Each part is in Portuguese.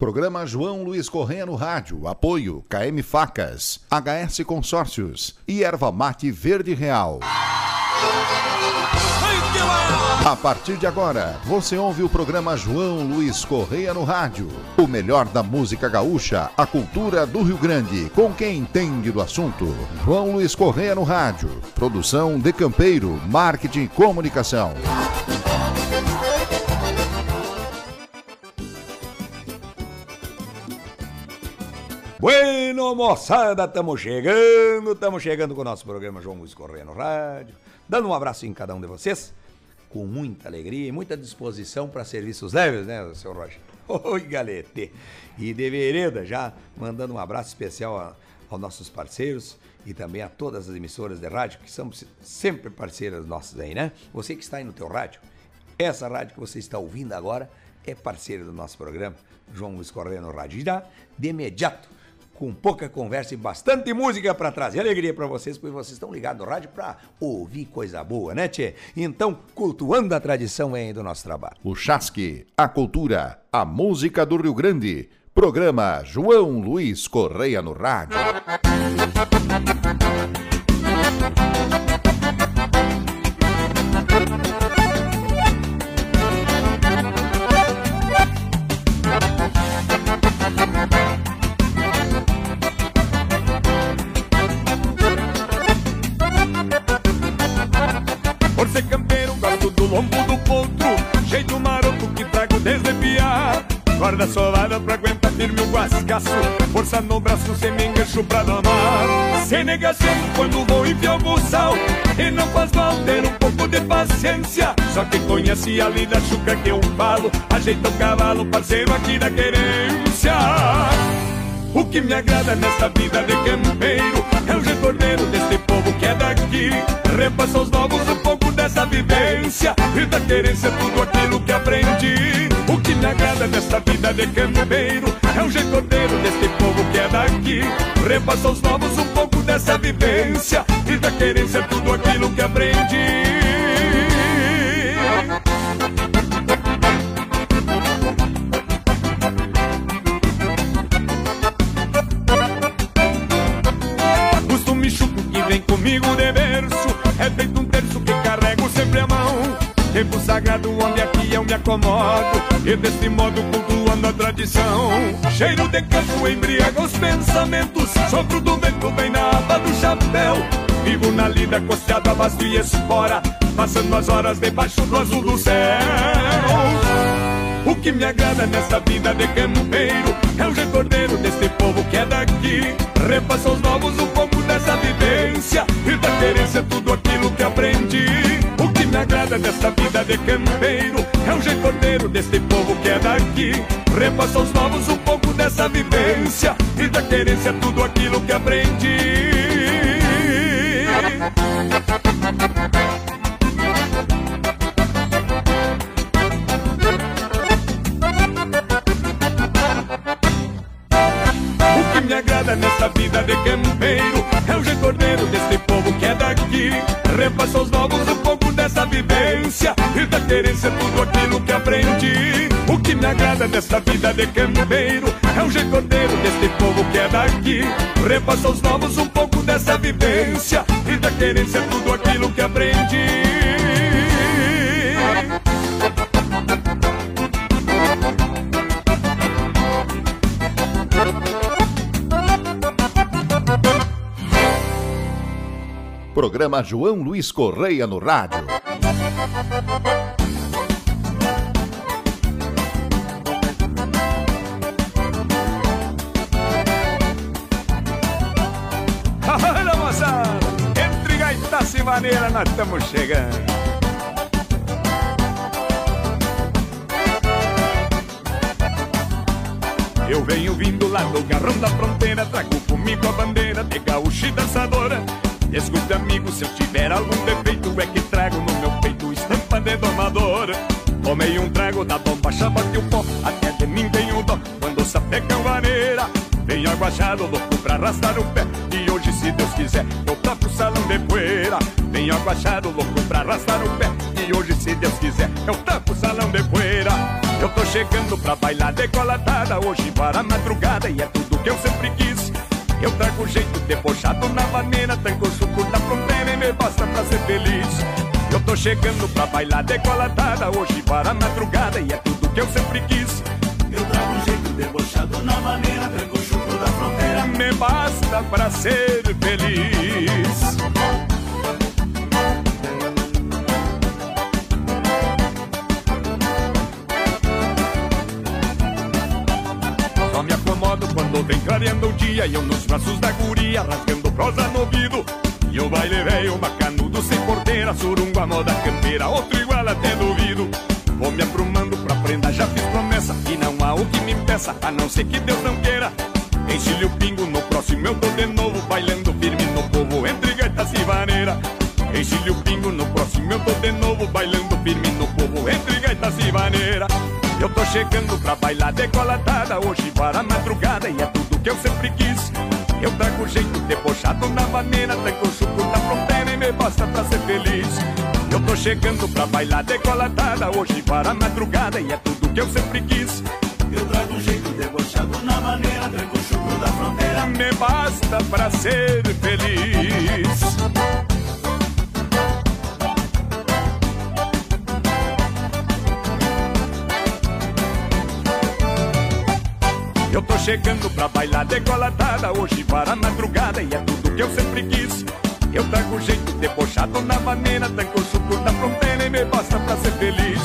Programa João Luiz Correia no rádio. Apoio KM Facas, HS Consórcios e Erva Mate Verde Real. A partir de agora, você ouve o programa João Luiz Correia no rádio. O melhor da música gaúcha, a cultura do Rio Grande, com quem entende do assunto. João Luiz Correia no rádio. Produção de Campeiro, Marketing e Comunicação. Bueno, moçada, estamos chegando, estamos chegando com o nosso programa João Luiz Correia no Rádio. Dando um abraço em cada um de vocês, com muita alegria e muita disposição para serviços leves, né, seu Roger? Oi, galete! E de vereda, já mandando um abraço especial a, aos nossos parceiros e também a todas as emissoras de rádio, que são sempre parceiras nossas aí, né? Você que está aí no teu rádio, essa rádio que você está ouvindo agora é parceira do nosso programa, João Luiz Correia no Rádio. E já, de imediato, com pouca conversa e bastante música para trazer alegria para vocês, porque vocês estão ligados no rádio para ouvir coisa boa, né, Tchê? Então, cultuando a tradição aí do nosso trabalho. O Chasque, a cultura, a música do Rio Grande. Programa João Luiz Correia no Rádio. Corda solada pra aguentar firme o guascaço Força no braço, sem me engancho pra domar. Sem negação quando vou enfiar o sal E não faz mal ter um pouco de paciência. Só quem conhece a lida chuca que eu falo Ajeita o cavalo, parceiro aqui da querência. O que me agrada nessa vida de campeiro É o retorneiro desse povo que é daqui. Repassa aos novos um pouco dessa vivência. E da querência tudo aquilo que aprendi. O que me agrada nessa vida de campeiro É o retorneiro desse povo que é daqui. Repassa aos novos um pouco dessa vivência. E da querência tudo aquilo que aprendi. Vem comigo de berço. É feito um Tempo sagrado onde aqui eu me acomodo. E desse modo cultuando a tradição. Cheiro de campo embriaga os pensamentos. Sopro do vento vem na aba do chapéu. Vivo na lida costeado a vasto e espora. Passando as horas debaixo do azul do céu. O que me agrada nessa vida de campeiro É o recordeiro desse povo que é daqui. Repassa aos novos um pouco dessa vivência. E da querência tudo aquilo que aprendi me agrada nessa vida de campeiro. É o recordeiro desse povo que é daqui. Repassa aos novos um pouco dessa vivência. E da querência tudo aquilo que aprendi. Me agrada nessa vida de campeiro É o retorneiro desse povo que é daqui. Repassa aos novos pouco dessa vivência. E da querência tudo aquilo que aprendi. O que me agrada nessa vida de campeiro É o retorneiro desse povo que é daqui. Repassa aos novos um pouco dessa vivência. E da querência tudo aquilo que aprendi Programa João Luiz Correia no rádio. Olha moçada, entre gaitaça e maneira nós estamos chegando. Eu venho vindo lá do garrão da fronteira Trago comigo a bandeira de gaúcho e dançadora Escute amigo, se eu tiver algum defeito É que trago no meu peito estampa de domador Tomei um trago da bomba, chama que o pó Até de mim tenho dó. Quando sapeca vareira Venho aguajado, louco pra arrastar o pé. E hoje, se Deus quiser, eu toco o salão de poeira. Venho aguajado, louco pra arrastar o pé. E hoje, se Deus quiser, eu toco o salão de poeira. Eu tô chegando pra bailar decolatada hoje para a madrugada e é tudo que eu sempre quis. Eu trago jeito debochado na maneira, tranco o suco da fronteira e me basta pra ser feliz. Eu tô chegando pra bailar decolatada hoje para a madrugada e é tudo que eu sempre quis. Eu trago jeito debochado na maneira, tranco o suco da fronteira. Me basta pra ser feliz. Vem clareando o dia E eu nos braços da guria, rasgando prosa no ouvido. E o baile velho, macanudo, sem porteira Surungo a moda campeira, outro igual até duvido. Vou me aprumando pra prenda, já fiz promessa E não há o que me impeça, a não ser que Deus não queira. Enche-lhe o pingo, no próximo eu tô de novo Bailando firme no povo, entre gaitas e vaneira Enche-lhe o pingo, no próximo eu tô de novo Bailando firme no povo, entre gaitas e vaneira eu tô chegando pra bailar decolatada hoje para a madrugada e é tudo que eu sempre quis. Eu trago jeito debochado na maneira, tranco o chuco da fronteira e me basta pra ser feliz. Eu tô chegando pra bailar decolatada hoje para a madrugada e é tudo que eu sempre quis. Eu trago jeito debochado na maneira, tranco o chuco da fronteira. Me basta pra ser feliz. Chegando pra bailar decolatada hoje para a madrugada e é tudo que eu sempre quis. Eu trago jeito debochado na maneira, tranco o suco da fronteira e me basta pra ser feliz.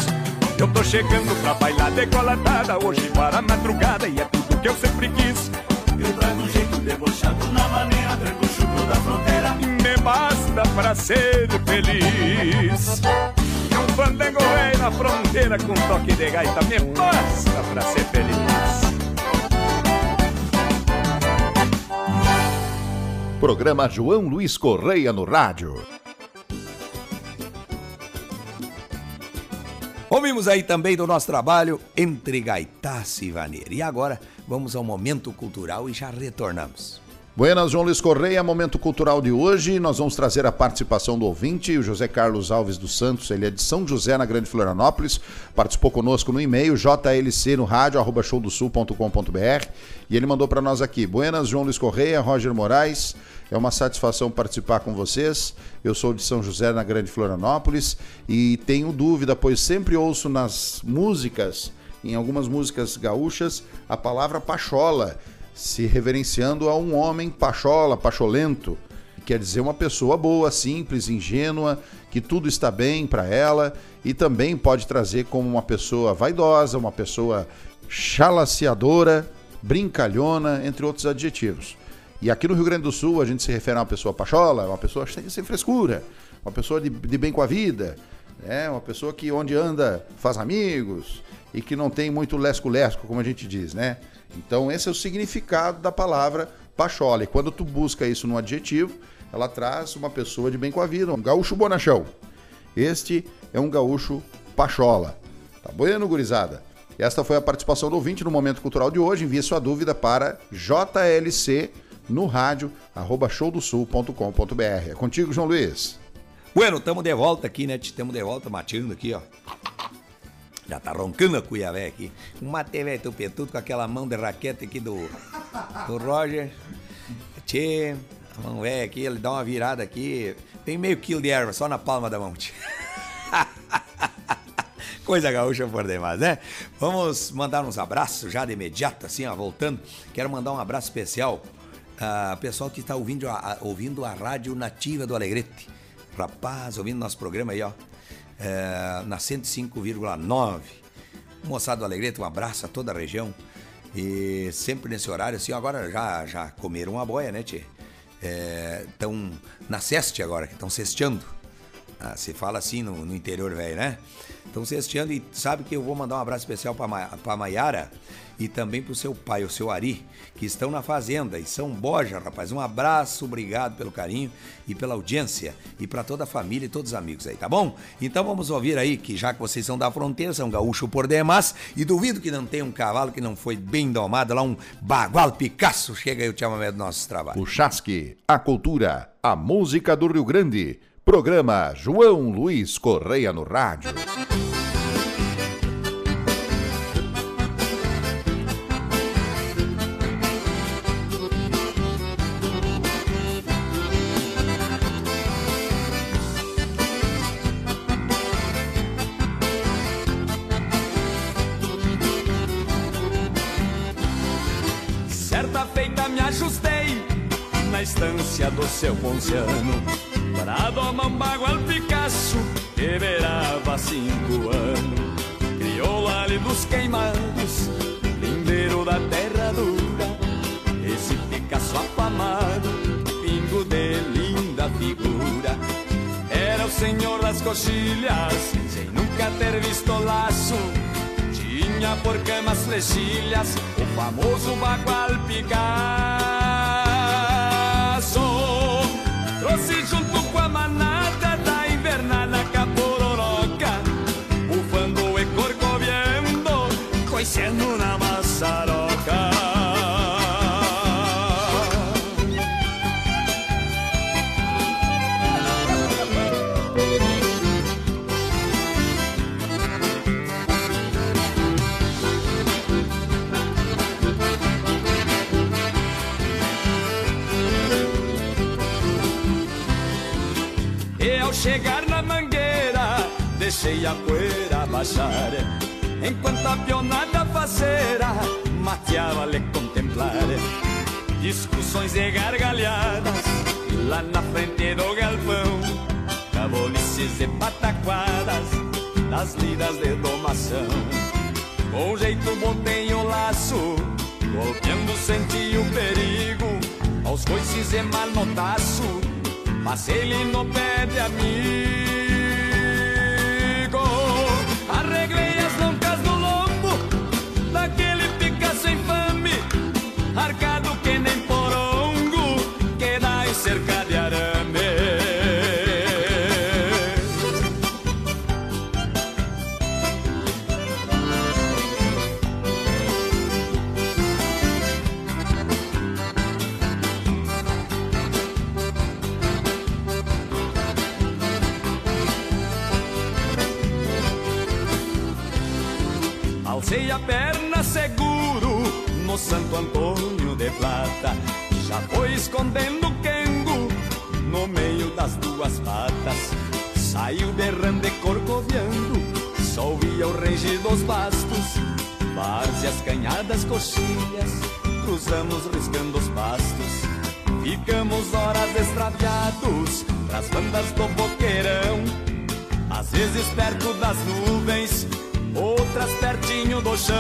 Eu tô chegando pra bailar decolatada hoje para a madrugada e é tudo que eu sempre quis. Eu trago jeito debochado na maneira, tranco o chuco da fronteira. Me basta pra ser feliz. E um fandango velho na fronteira com toque de gaita me basta pra ser feliz. Programa João Luiz Correia no rádio. Ouvimos aí também do nosso trabalho Entre Gaitaça e Vaneira. E agora vamos ao momento cultural e já retornamos. Buenas, João Luiz Correia, momento cultural de hoje. Nós vamos trazer a participação do ouvinte, o José Carlos Alves dos Santos, ele é de São José, na Grande Florianópolis. Participou conosco no e-mail jlc no rádio, arroba showdosul.com.br. E ele mandou para nós aqui: Buenas, João Luiz Correia, Roger Moraes. É uma satisfação participar com vocês. Eu sou de São José, na Grande Florianópolis, e tenho dúvida, pois sempre ouço nas músicas, em algumas músicas gaúchas, a palavra pachola se reverenciando a um homem pachola, pacholento, quer dizer uma pessoa boa, simples, ingênua, que tudo está bem para ela e também pode trazer como uma pessoa vaidosa, uma pessoa chalaciadora, brincalhona, entre outros adjetivos. E aqui no Rio Grande do Sul a gente se refere a uma pessoa pachola, uma pessoa sem frescura, uma pessoa de, de bem com a vida, né? uma pessoa que onde anda faz amigos e que não tem muito lesco-lesco, como a gente diz, né? Então esse é o significado da palavra pachola. E quando tu busca isso no adjetivo, ela traz uma pessoa de bem com a vida, um gaúcho bonachão. Este é um gaúcho pachola. Tá bueno, gurizada? Esta foi a participação do ouvinte no Momento Cultural de hoje. Envie sua dúvida para jlc no rádio, arroba showdosul.com.br. É contigo, João Luiz. Bueno, estamos de volta aqui, né? Estamos de volta mateando aqui, ó. Já tá roncando a cuiavé aqui. Um mate velho tupetudo com aquela mão de raquete aqui do, do Roger. Tchê, a mão velha aqui, ele dá uma virada aqui. Tem meio quilo de erva só na palma da mão. Tchê. Coisa gaúcha por demais, né? Vamos mandar uns abraços já de imediato, assim, ó, voltando. Quero mandar um abraço especial a pessoal que está ouvindo a, ouvindo a rádio nativa do Alegrete. Rapaz, ouvindo nosso programa aí, ó. É, na 105,9. Moçada do um abraço a toda a região. E sempre nesse horário, assim, agora já, já comeram uma boia, né, Tchê? Estão na ceste agora, que estão cesteando. Ah, se fala assim no, no interior, velho, né? Estão cesteando e sabe que eu vou mandar um abraço especial para a Maiara e também para o seu pai, o seu Ari, que estão na fazenda e são boja, rapaz. Um abraço, obrigado pelo carinho e pela audiência e para toda a família e todos os amigos aí, tá bom? Então vamos ouvir aí que já que vocês são da fronteira, são gaúcho por demais e duvido que não tenha um cavalo que não foi bem domado lá, um bagual Picasso. Chega aí o chamamento do nosso trabalho. O Chasque, a cultura, a música do Rio Grande. Programa João Luiz Correia no Rádio. Estância do seu ponciano Para domar um bagual Picasso que verava cinco anos. Criou ali dos queimados, lindeiro da terra dura. Esse Picasso afamado, pingo de linda figura. Era o senhor das coxilhas, sem nunca ter visto laço. Tinha por camas flechilhas o famoso bagual Picasso. Deixei a poeira baixar. Enquanto a pionada faceira mateava-lhe contemplar. Discussões e gargalhadas lá na frente do galpão. Cabolices e pataquadas das lidas de domação. Com jeito botei o laço, golpeando senti o perigo. Aos coices e manotaço, mas ele no pé de amigo. Alcei a perna seguro no Santo Antônio de Plata. Já foi escondendo o quengo no meio das duas patas. Saiu berrando e corcoviando, só ouvia o ranger dos bastos. Várzeas, canhadas, coxilhas, cruzamos riscando os pastos. Ficamos horas extraviados pras bandas do boqueirão. Às vezes perto das nuvens, outras pertinho do chão.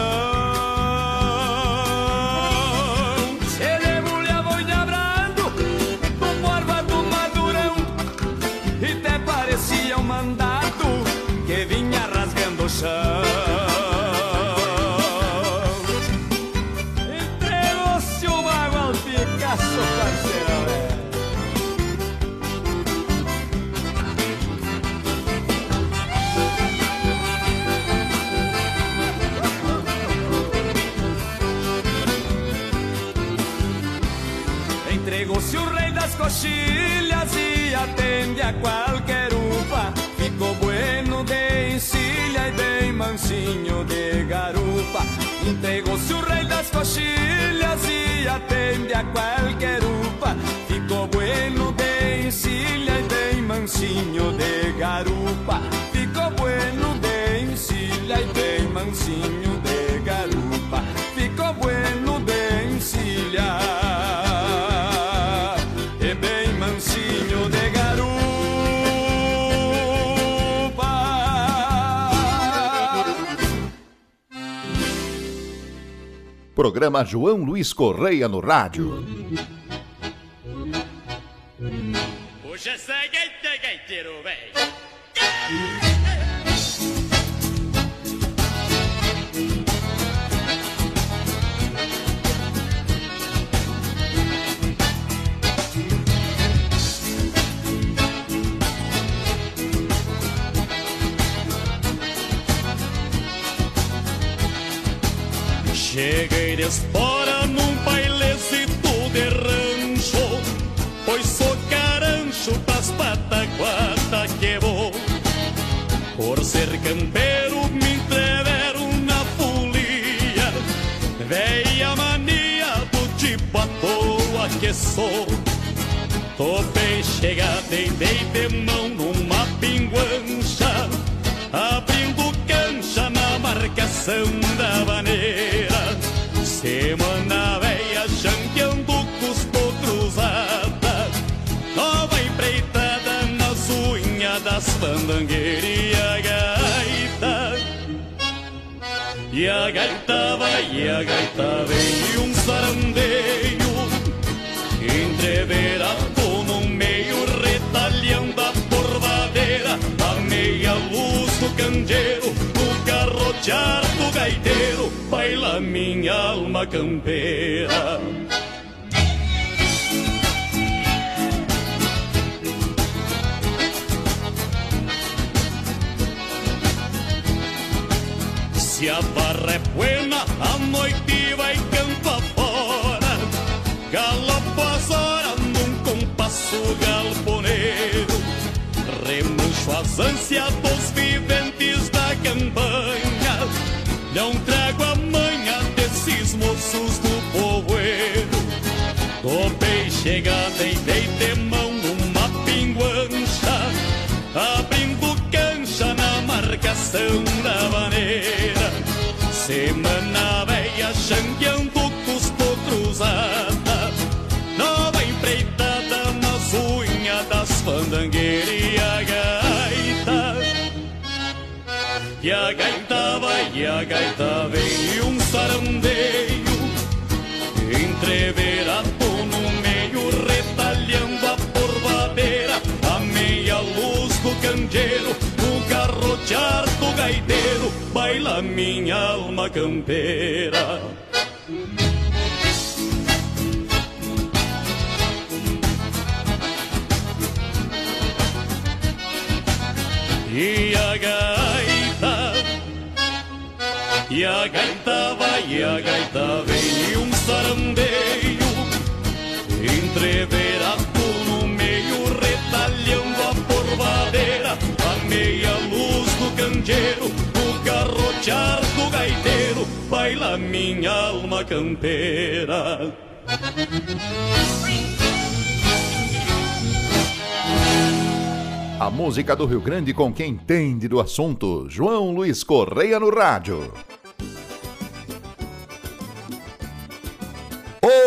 Se debulhava o brando no morva do madurão, e até parecia um mandato que vinha rasgando o chão. A qualquer upa. Ficou bueno de encilha e bem mansinho de garupa. Entregou-se o rei das coxilhas e atende a qualquer upa. Ficou bueno de encilha e bem mansinho de garupa. Ficou bueno de encilha e bem mansinho de garupa. Ficou bueno Programa João Luiz Correia no rádio. Gaita, gaiteiro. Cheguei de espora num bailecito de rancho Pois sou carancho pras pataquata que vou Por ser campeiro me entreveram na folia Veia mania do tipo à toa que sou. Topei e dei de mão numa pinguancha Abrindo cancha na marcação fandangueiras e a gaita. E a gaita vai, e a gaita vem, e um sarandeio entreverado no meio, retalhando a porvadeira, a meia luz do candeeiro, no garrotear do gaiteiro, baila minha alma campeira. Se a barra é buena, a noite vai campo afora. Galopo as horas num compasso galponeiro. Remancho as ânsias dos viventes da campanha. Não trago a manha desses moços do povoeiro. Topei chegada e dei de mão numa pinguancha. Abrindo cancha na marcação da maneira. Semana velha chanqueando cuspo cruzada. Nova empreitada nas unhas das fandangueiras e a gaita. E a gaita vai, e a gaita vem, e um sarandeio entreverado no meio, retalhando a porvadeira, a meia luz do candeeiro, o garrotear do gaiteiro, baila minha alma campeira. E a gaita e a gaita vai, e a gaita vem, e um sarandeio entreverado no meio, retalhando a porvadeira, a meia luz do candeeiro, o garrotear do gaiteiro, baila minha alma campeira. A música do Rio Grande com quem entende do assunto. João Luiz Correia no rádio.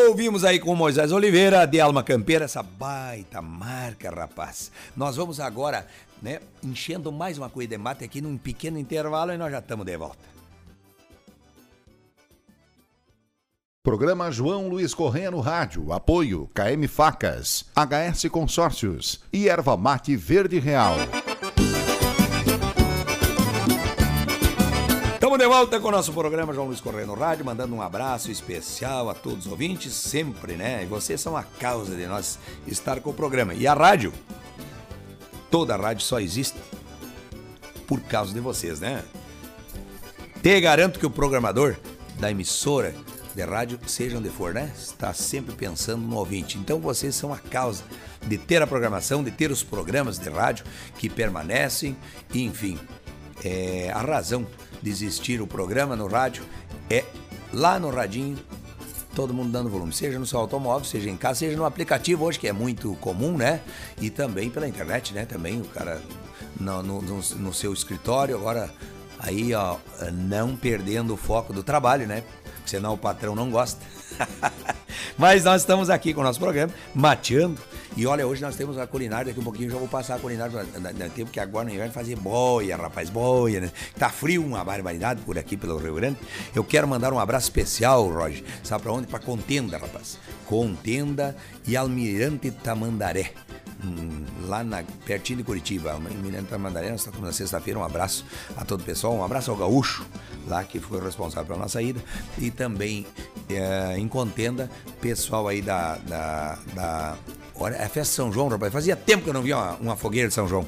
Ouvimos aí com Moisés Oliveira, de Alma Campeira, essa baita marca, rapaz. Nós vamos agora, né, enchendo mais uma coisa de mate aqui num pequeno intervalo e nós já estamos de volta. Programa João Luiz Correia no rádio. Apoio KM Facas, HS Consórcios e Erva Mate Verde Real. Estamos de volta com o nosso programa João Luiz Correia no Rádio, mandando um abraço especial a todos os ouvintes, sempre, né? E vocês são a causa de nós estar com o programa. E a rádio, toda a rádio só existe por causa de vocês, né? Te garanto que o programador da emissora de rádio, seja onde for, né? Está sempre pensando no ouvinte. Então vocês são a causa de ter a programação, de ter os programas de rádio que permanecem, e, enfim, é, a razão de existir o programa no rádio é lá no radinho, todo mundo dando volume, seja no seu automóvel, seja em casa, seja no aplicativo hoje, que é muito comum, né? E também pela internet, né? Também o cara no, no, no, no seu escritório, agora aí, ó, não perdendo o foco do trabalho, né? Senão o patrão não gosta. Mas nós estamos aqui com o nosso programa, mateando. E olha, hoje nós temos a culinária, daqui um pouquinho já vou passar a culinária. Tempo que agora no inverno fazer boia, rapaz, boia, né? Tá frio, uma barbaridade por aqui pelo Rio Grande. Eu quero mandar um abraço especial, Roger. Sabe pra onde? Pra Contenda, rapaz. Contenda e Almirante Tamandaré. Hum, lá na, pertinho de Curitiba, Almirante Tamandaré, nós estamos na sexta-feira. Um abraço a todo o pessoal, um abraço ao Gaúcho, lá que foi responsável pela nossa ida. E também é, em Contenda, pessoal aí da, da, da Olha, é a festa São João, rapaz. Fazia tempo que eu não via uma, uma fogueira de São João.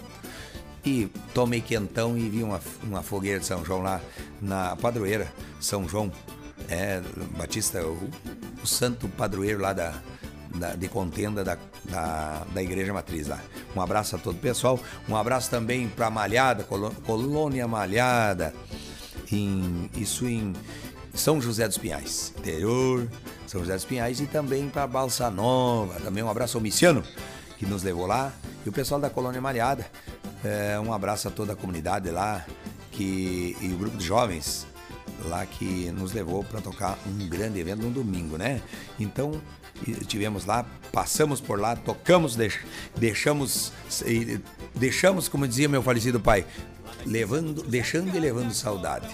E tomei quentão e vi uma, uma fogueira de São João lá na padroeira São João. É, Batista, o, o santo padroeiro lá da, da, de contenda da, da, da, Igreja Matriz lá. Um abraço a todo o pessoal. Um abraço também para Malhada, Colônia Malhada. Em, isso em São José dos Pinhais, interior são José dos Pinhais e também para Balsa Nova. Também um abraço ao Miciano, que nos levou lá, e o pessoal da Colônia Malhada. É, um abraço a toda a comunidade lá que, e o grupo de jovens lá que nos levou para tocar um grande evento no domingo, né? Então tivemos lá, passamos por lá, tocamos, deixamos, deixamos, como dizia meu falecido pai, levando, deixando e levando saudade.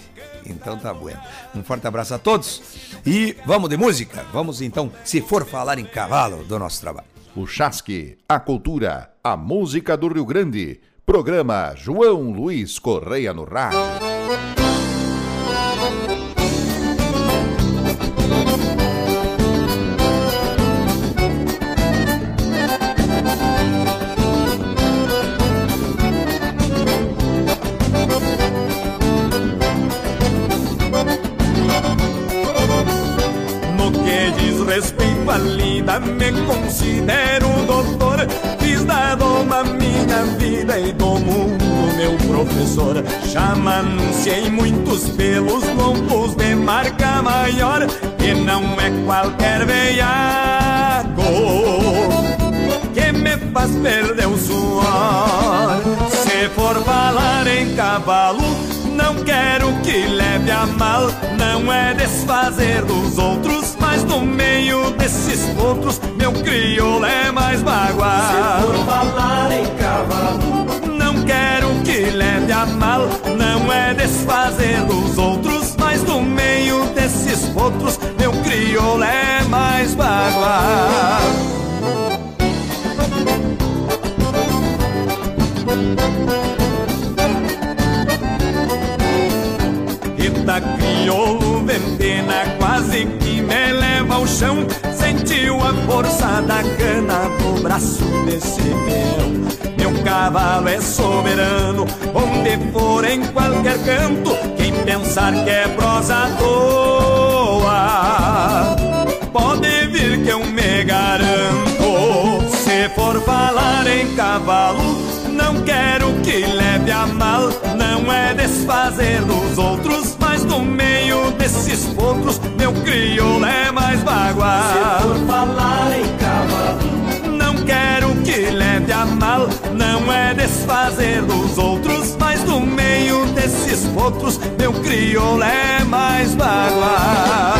Então tá bueno. Um forte abraço a todos e vamos de música. Vamos então, se for falar em cavalo, do nosso trabalho. O Chasque, a cultura, a música do Rio Grande. Programa João Luiz Correia no Rádio. Maior, que não é qualquer veiaco que me faz perder o suor. Se for falar em cavalo, não quero que leve a mal, não é desfazer dos outros mas no meio desses outros, meu crioulo é mais bagual. Se for falar em cavalo, não quero que leve a mal. Não é desfazer dos outros, outros, meu crioulo é mais bagual. Rita crioulo, ventena quase que me leva ao chão. Sentiu a força da cana no braço desse peão. Meu cavalo é soberano, onde for em qualquer canto. Quem pensar que é prosa à toa, pode vir que eu me garanto. Se for falar em cavalo, não quero que leve a mal, não é desfazer dos outros no meio desses potros, meu crioulo é mais bagual. Se for falar em cavalo, não quero que leve a mal, não é desfazer dos outros, mas potros, meu crioulo é mais bagual.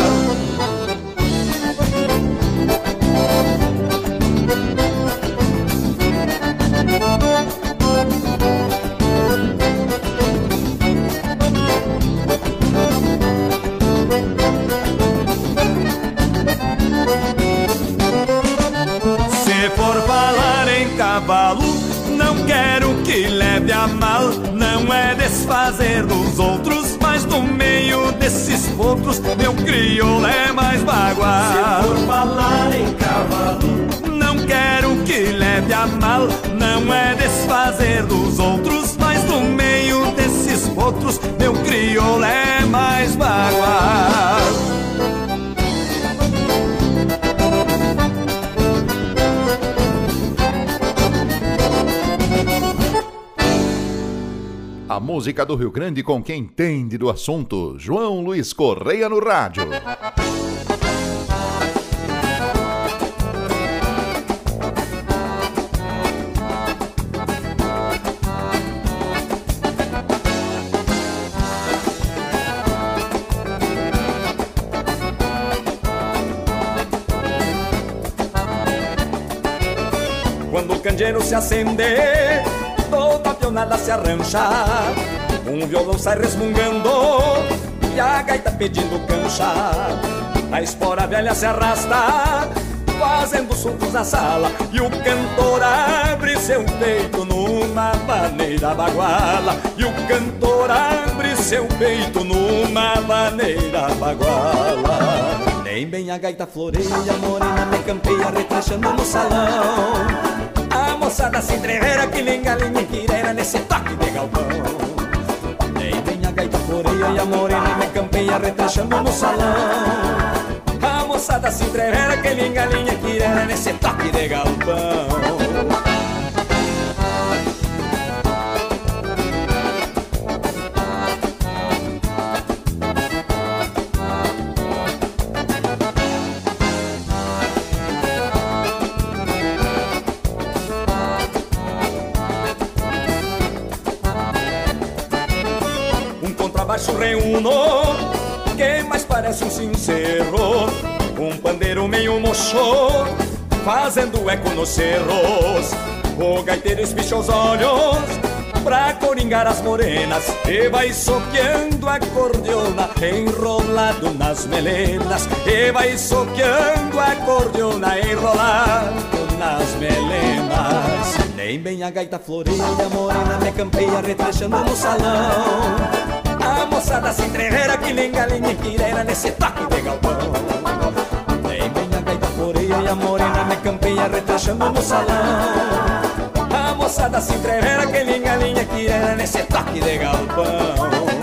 cavalo. Não quero que leve a mal, desfazer dos outros, mas no meio desses outros, meu crioulo é mais bagual. Se for falar em cavalo, não quero que leve a mal, não é desfazer dos outros, mas no meio desses outros, meu crioulo é mais bagual. Música do Rio Grande com quem entende do assunto. João Luiz Correia no rádio. Quando o candeeiro se acender toda pionada se arrancha Um violão sai resmungando E a gaita pedindo cancha. A espora velha se arrasta Fazendo sulcos na sala. E o cantor abre seu peito Numa maneira baguala. E o cantor abre seu peito Numa maneira baguala. Nem bem a gaita floreia Morena me campeia Retrechando no salão moçada se entrevera que nem galinha quireira nesse toque de galpão. Nem vem a gaita floreia e a morena me campeia retrechando no salão. A moçada se entrevera que nem galinha quireira nesse toque de galpão. Parece um sincero, um pandeiro meio mocho, fazendo eco nos cerros. O gaiteiro espicha os olhos pra coringar as morenas e vai soqueando a cordiona enrolado nas melenas e vai soqueando a cordiona enrolado nas melenas. Nem bem a gaita floreia, morena me campeia retrechando no salão. Moçada se entrevera que nem galinha quirera nesse toque de galpão. Nem bem a gaita floreia e a morena me campeia retrechando no salão. A moçada se entrevera que nem galinha quirera nesse toque de galpão.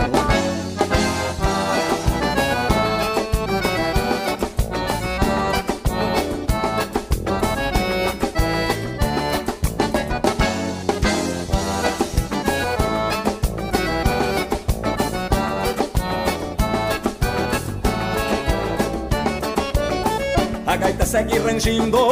Segue rangindo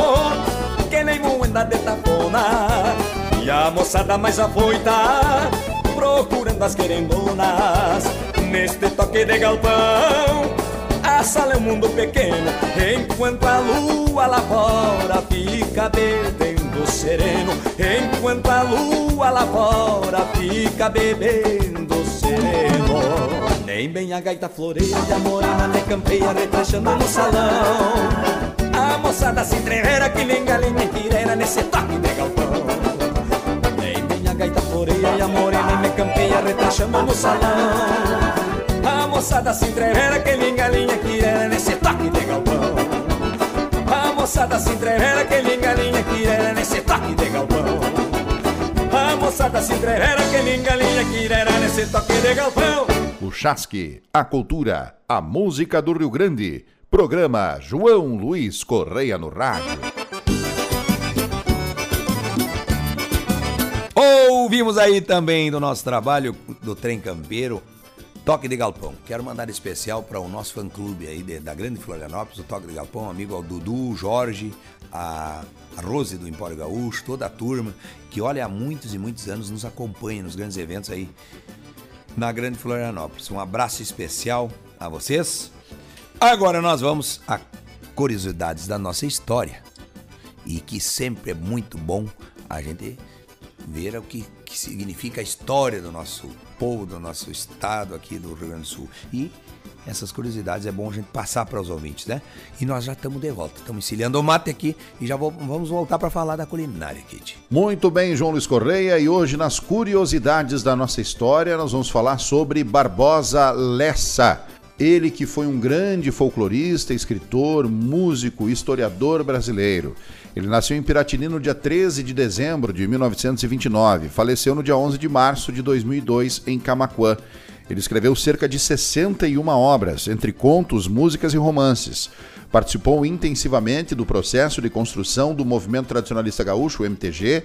Que nem moenda de tapona E a moçada mais afoita Procurando as querendonas. Neste toque de galpão A sala é um mundo pequeno. Enquanto a lua lá fora Fica bebendo sereno. Enquanto a lua lá fora Fica bebendo sereno. Nem bem a gaita floreia a morena me campeia retrechando no salão. Moçada se entrevera que galinha quirera nesse toque de galpão. Nem bem a gaita floreia e a morena me campeia retrechando no salão. A moçada se entrevera que nem galinha quirera nesse toque de galpão. A moçada se entrevera que nem galinha quirera nesse toque de galpão. A moçada se entrevera que nem galinha quirera nesse toque de galpão. O Chasque, a cultura, a música do Rio Grande. Programa João Luiz Correia no Rádio. Ouvimos aí também do nosso trabalho do Trem Campeiro, Toque de Galpão. Quero mandar especial para o nosso fã-clube aí de- da Grande Florianópolis, o Toque de Galpão, amigo ao Dudu, Jorge, a, a Rose do Empório Gaúcho, toda a turma que, olha, há muitos e muitos anos nos acompanha nos grandes eventos aí na Grande Florianópolis. Um abraço especial a vocês. Agora nós vamos a curiosidades da nossa história e que sempre é muito bom a gente ver o que, que significa a história do nosso povo, do nosso estado aqui do Rio Grande do Sul. E essas curiosidades é bom a gente passar para os ouvintes, né? E nós já estamos de volta, estamos encilhando o mate aqui e já vou- vamos voltar para falar da culinária, Kit. Muito bem, João Luiz Correia, e hoje nas curiosidades da nossa história nós vamos falar sobre Barbosa Lessa. Ele que foi um grande folclorista, escritor, músico, historiador brasileiro. Ele nasceu em Piratini no dia 13 de dezembro de 1929, faleceu no dia 11 de março de 2002 em Camaquã. Ele escreveu cerca de 61 obras, entre contos, músicas e romances. Participou intensivamente do processo de construção do movimento tradicionalista gaúcho, o MTG,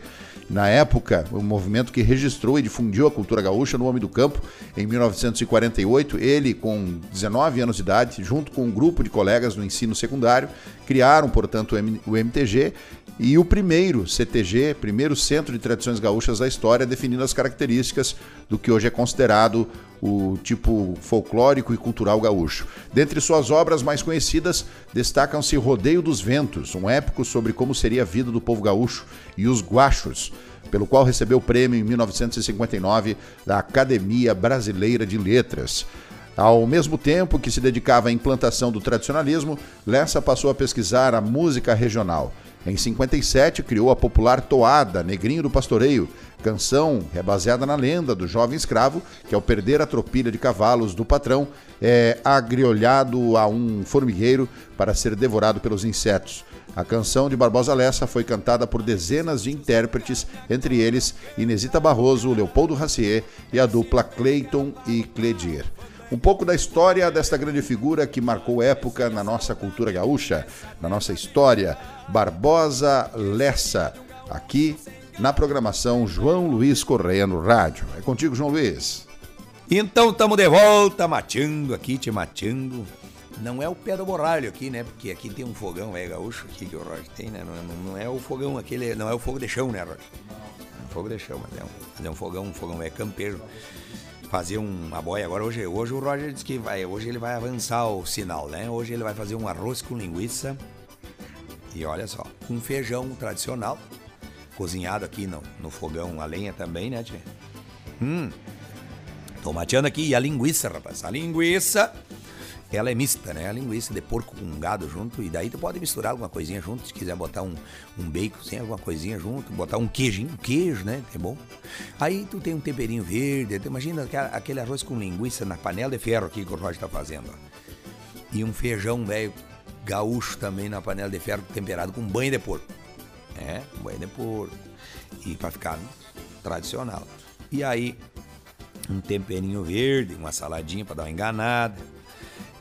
na época, o movimento que registrou e difundiu a cultura gaúcha no Homem do Campo, em 1948, ele, com 19 anos de idade, junto com um grupo de colegas no ensino secundário, criaram, portanto, o MTG e o primeiro CTG, primeiro Centro de Tradições Gaúchas da história, definindo as características do que hoje é considerado o tipo folclórico e cultural gaúcho. Dentre suas obras mais conhecidas, destacam-se Rodeio dos Ventos, um épico sobre como seria a vida do povo gaúcho, e Os Guachos, pelo qual recebeu o prêmio em 1959 da Academia Brasileira de Letras. Ao mesmo tempo que se dedicava à implantação do tradicionalismo, Lessa passou a pesquisar a música regional. Em 57, criou a popular toada Negrinho do Pastoreio, canção é baseada na lenda do jovem escravo que, ao perder a tropilha de cavalos do patrão, é agriolhado a um formigueiro para ser devorado pelos insetos. A canção de Barbosa Lessa foi cantada por dezenas de intérpretes, entre eles Inesita Barroso, Leopoldo Racier e a dupla Clayton e Cledir. Um pouco da história desta grande figura que marcou época na nossa cultura gaúcha, na nossa história, Barbosa Lessa, aqui na programação João Luiz Correia no rádio. É contigo, João Luiz. Então estamos de volta, mateando aqui, te mateando. Não é o pé do borralho aqui, né? Porque aqui tem um fogão, é gaúcho aqui que o Roger tem, né? Não é, não- é o fogão aquele, não é o fogo de chão, né, Roger? É um fogo de chão, mas é um, é um fogão, um fogão é campeiro. Fazer uma boia agora. Hoje, hoje o Roger disse que vai. Hoje ele vai avançar o sinal, né? Hoje ele vai fazer um arroz com linguiça. E olha só, um feijão tradicional, cozinhado aqui no, no fogão a lenha também, né, tia? Hum. Tô mateando aqui. E a linguiça, rapaz. A linguiça ela é mista, né? A linguiça de porco com gado junto. E daí tu pode misturar alguma coisinha junto. Se quiser botar um, um bacon, sem alguma coisinha junto. Botar um queijinho, queijo, né? É bom. Aí tu tem um temperinho verde. Tu imagina aquele arroz com linguiça na panela de ferro aqui que o Roger tá fazendo. E um feijão velho gaúcho também na panela de ferro temperado com banho de porco. É, banho de porco. E pra ficar tradicional. E aí, um temperinho verde, uma saladinha para dar uma enganada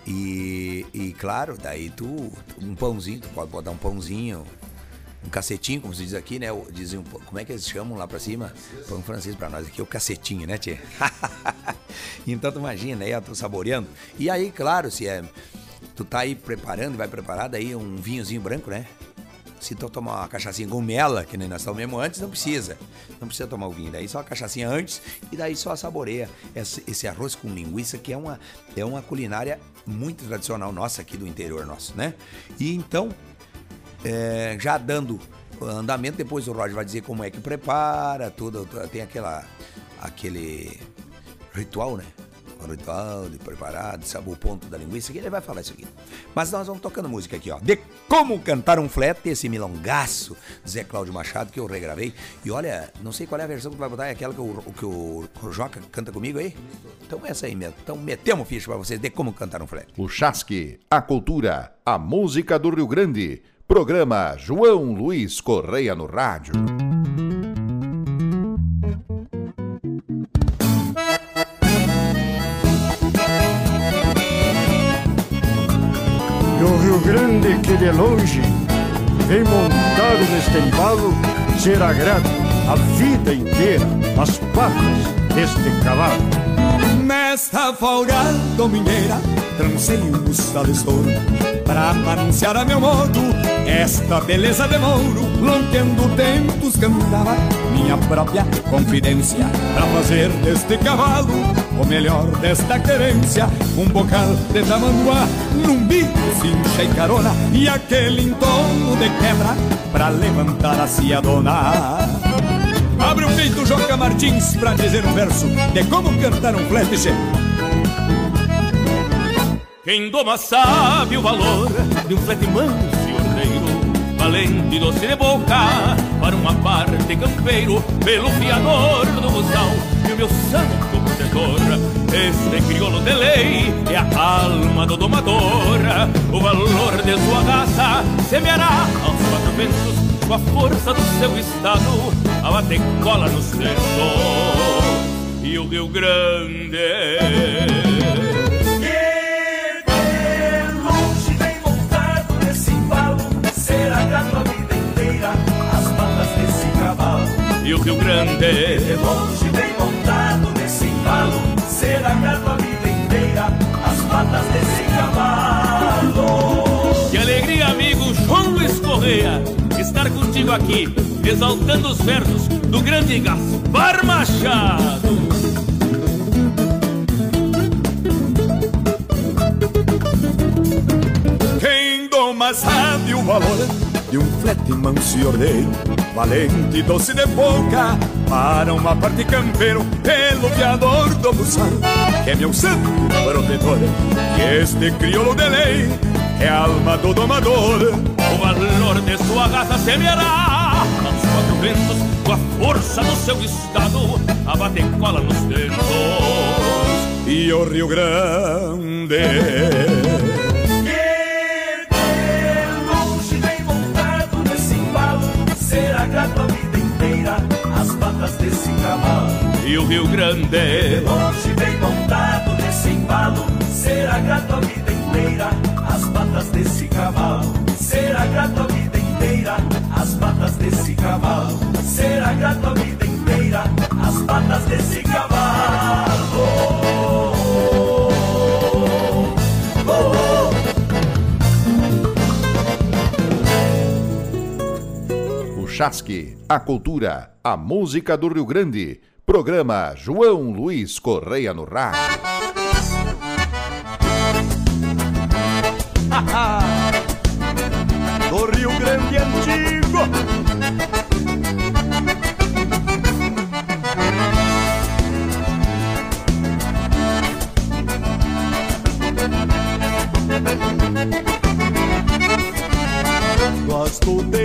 e, e claro, daí tu, um pãozinho, tu pode botar um pãozinho, um cacetinho, como se diz aqui, né? Dizem, como é que eles chamam lá pra cima? Pão francês pra nós aqui, é o cacetinho, né, tia? então tu imagina, aí tô saboreando. E aí, claro, se é. Tu tá aí preparando vai preparar, daí um vinhozinho branco, né? Se tu tomar uma cachaçinha com mela, que nem nós tomamos antes, não precisa. Não precisa tomar o vinho. Daí só a cachaçinha antes e daí só saboreia esse, esse arroz com linguiça, que é uma, é uma culinária muito tradicional nossa aqui do interior nosso, né? E então, é, já dando andamento, depois o Roger vai dizer como é que prepara, tudo. Tem aquela, aquele ritual, né? O ritual de preparar, de o ponto da linguiça, que ele vai falar isso aqui. Mas nós vamos tocando música aqui, ó. De Como Cantar um Flete, esse milongaço Zé Cláudio Machado, que eu regravei. E olha, não sei qual é a versão que tu vai botar, é aquela que o, que o, o Joca canta comigo aí? Então essa aí mesmo. Então metemos ficha pra vocês de Como Cantar um Flete. O Chasque, a cultura, a música do Rio Grande. Programa João Luiz Correia no Rádio. Grande que de longe vem montado neste embalo será grato a vida inteira as patas deste cavalo. Nesta folga domingueira, trancei um buçal de estouro Pra anunciar a meu modo esta beleza de mouro. Lonquendo tempos cantava minha própria confidência Pra fazer deste cavalo o melhor desta querência. Um bocal de tamanduá num bico cincha e carona E aquele entorno de quebra pra levantar a cia dona Abre o peito Joca Martins pra dizer um verso De como cantar um flete Quem doma sabe o valor de um flete manso e ordeiro Valente doce de boca para uma parte campeiro Pelo fiador do buçal e o meu santo protetor. Este crioulo de lei é a alma do domador. O valor de sua raça semeará aos quatro ventos com a força do seu estado, a bater cola nos cerros e o Rio Grande. longe bem montado nesse embalo, será grato a vida inteira as patas desse cavalo. E o Rio Grande. De longe bem montado nesse embalo, será grato a vida inteira as patas desse cavalo. Que alegria, amigo João Luiz Correia estar contigo aqui, exaltando os versos do grande Gaspar Machado. Quem doma sabe o valor de um flete manso e ordeiro, valente e doce de boca, para uma parte campeiro, pelo fiador do buçal, que é meu santo protetor, e este crioulo de lei é alma do domador. O valor de sua raça semeará aos quatro ventos, com a força do seu estado, a bater cola nos dedos. E o Rio Grande. longe bem montado nesse embalo, será grato a vida inteira as patas desse cavalo. E o Rio Grande. Longe bem montado Chasque, a cultura, a música do Rio Grande. Programa João Luiz Correia no Rádio. do Rio Grande Antigo. Gosto de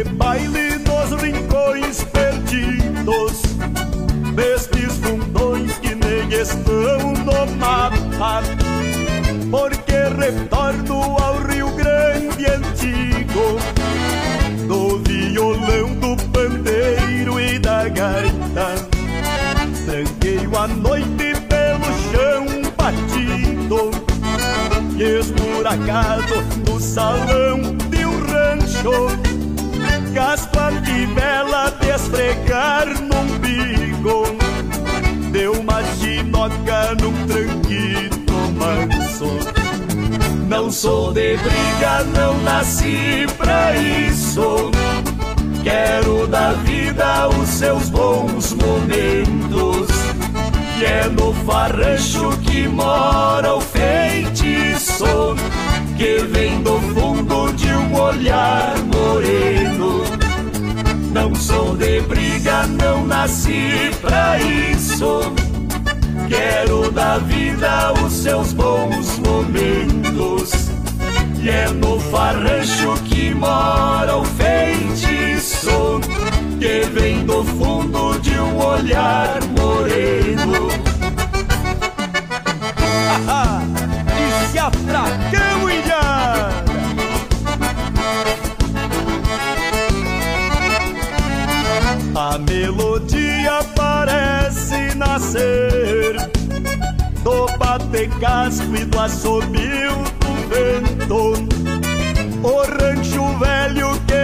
sou de briga, não nasci pra isso. Quero da vida os seus bons momentos. E é no farrancho que mora o feitiço Que vem do fundo de um olhar moreno Não sou de briga, não nasci pra isso Quero da vida os seus bons momentos no farrancho que mora o feitiço Que vem do fundo de um olhar moreno E se atracamos, Ilha! A melodia parece nascer Do bater casco e do assobio do vento rancho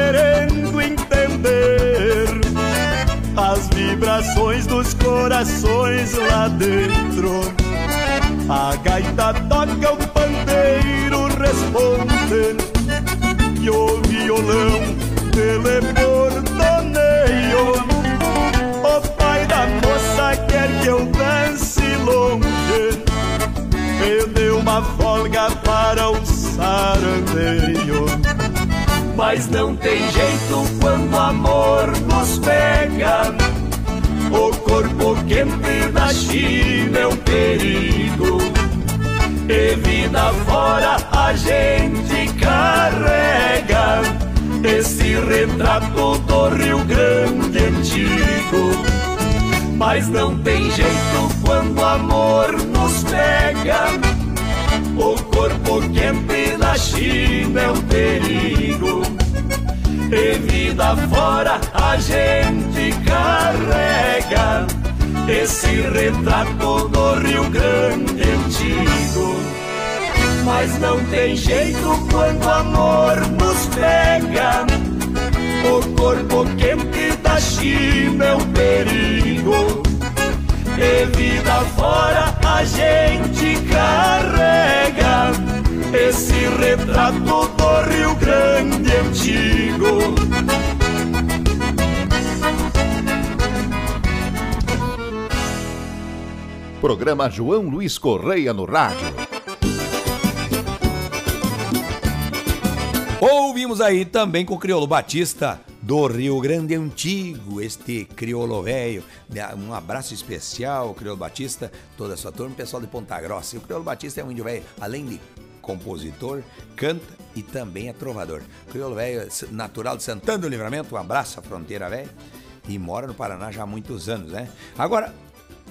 querendo entender As vibrações dos corações lá dentro. A gaita toca, o pandeiro responde E o violão teleportoneio O pai da moça quer que eu dance longe Me deu uma folga para o sarandeio Mas não tem jeito quando amor nos pega O corpo quente da China é um perigo e vida fora a gente carrega esse retrato do Rio Grande antigo. Mas não tem jeito quando amor nos pega. O corpo quente da China é um perigo. E vida fora a gente carrega esse retrato do Rio Grande antigo. Mas não tem jeito quando o amor nos pega. O corpo quente da China é um perigo. E vida fora a gente carrega esse retrato do Rio Grande antigo. Programa João Luiz Correia no Rádio. Ouvimos aí também com o Crioulo Batista do Rio Grande Antigo, este crioulo velho. Um abraço especial, Crioulo Batista, toda a sua turma, pessoal de Ponta Grossa. E o Crioulo Batista é um índio velho, além de compositor, canta e também é trovador. Crioulo velho, natural de Santana do Livramento, um abraço à fronteira velha. E mora no Paraná já há muitos anos, né? Agora,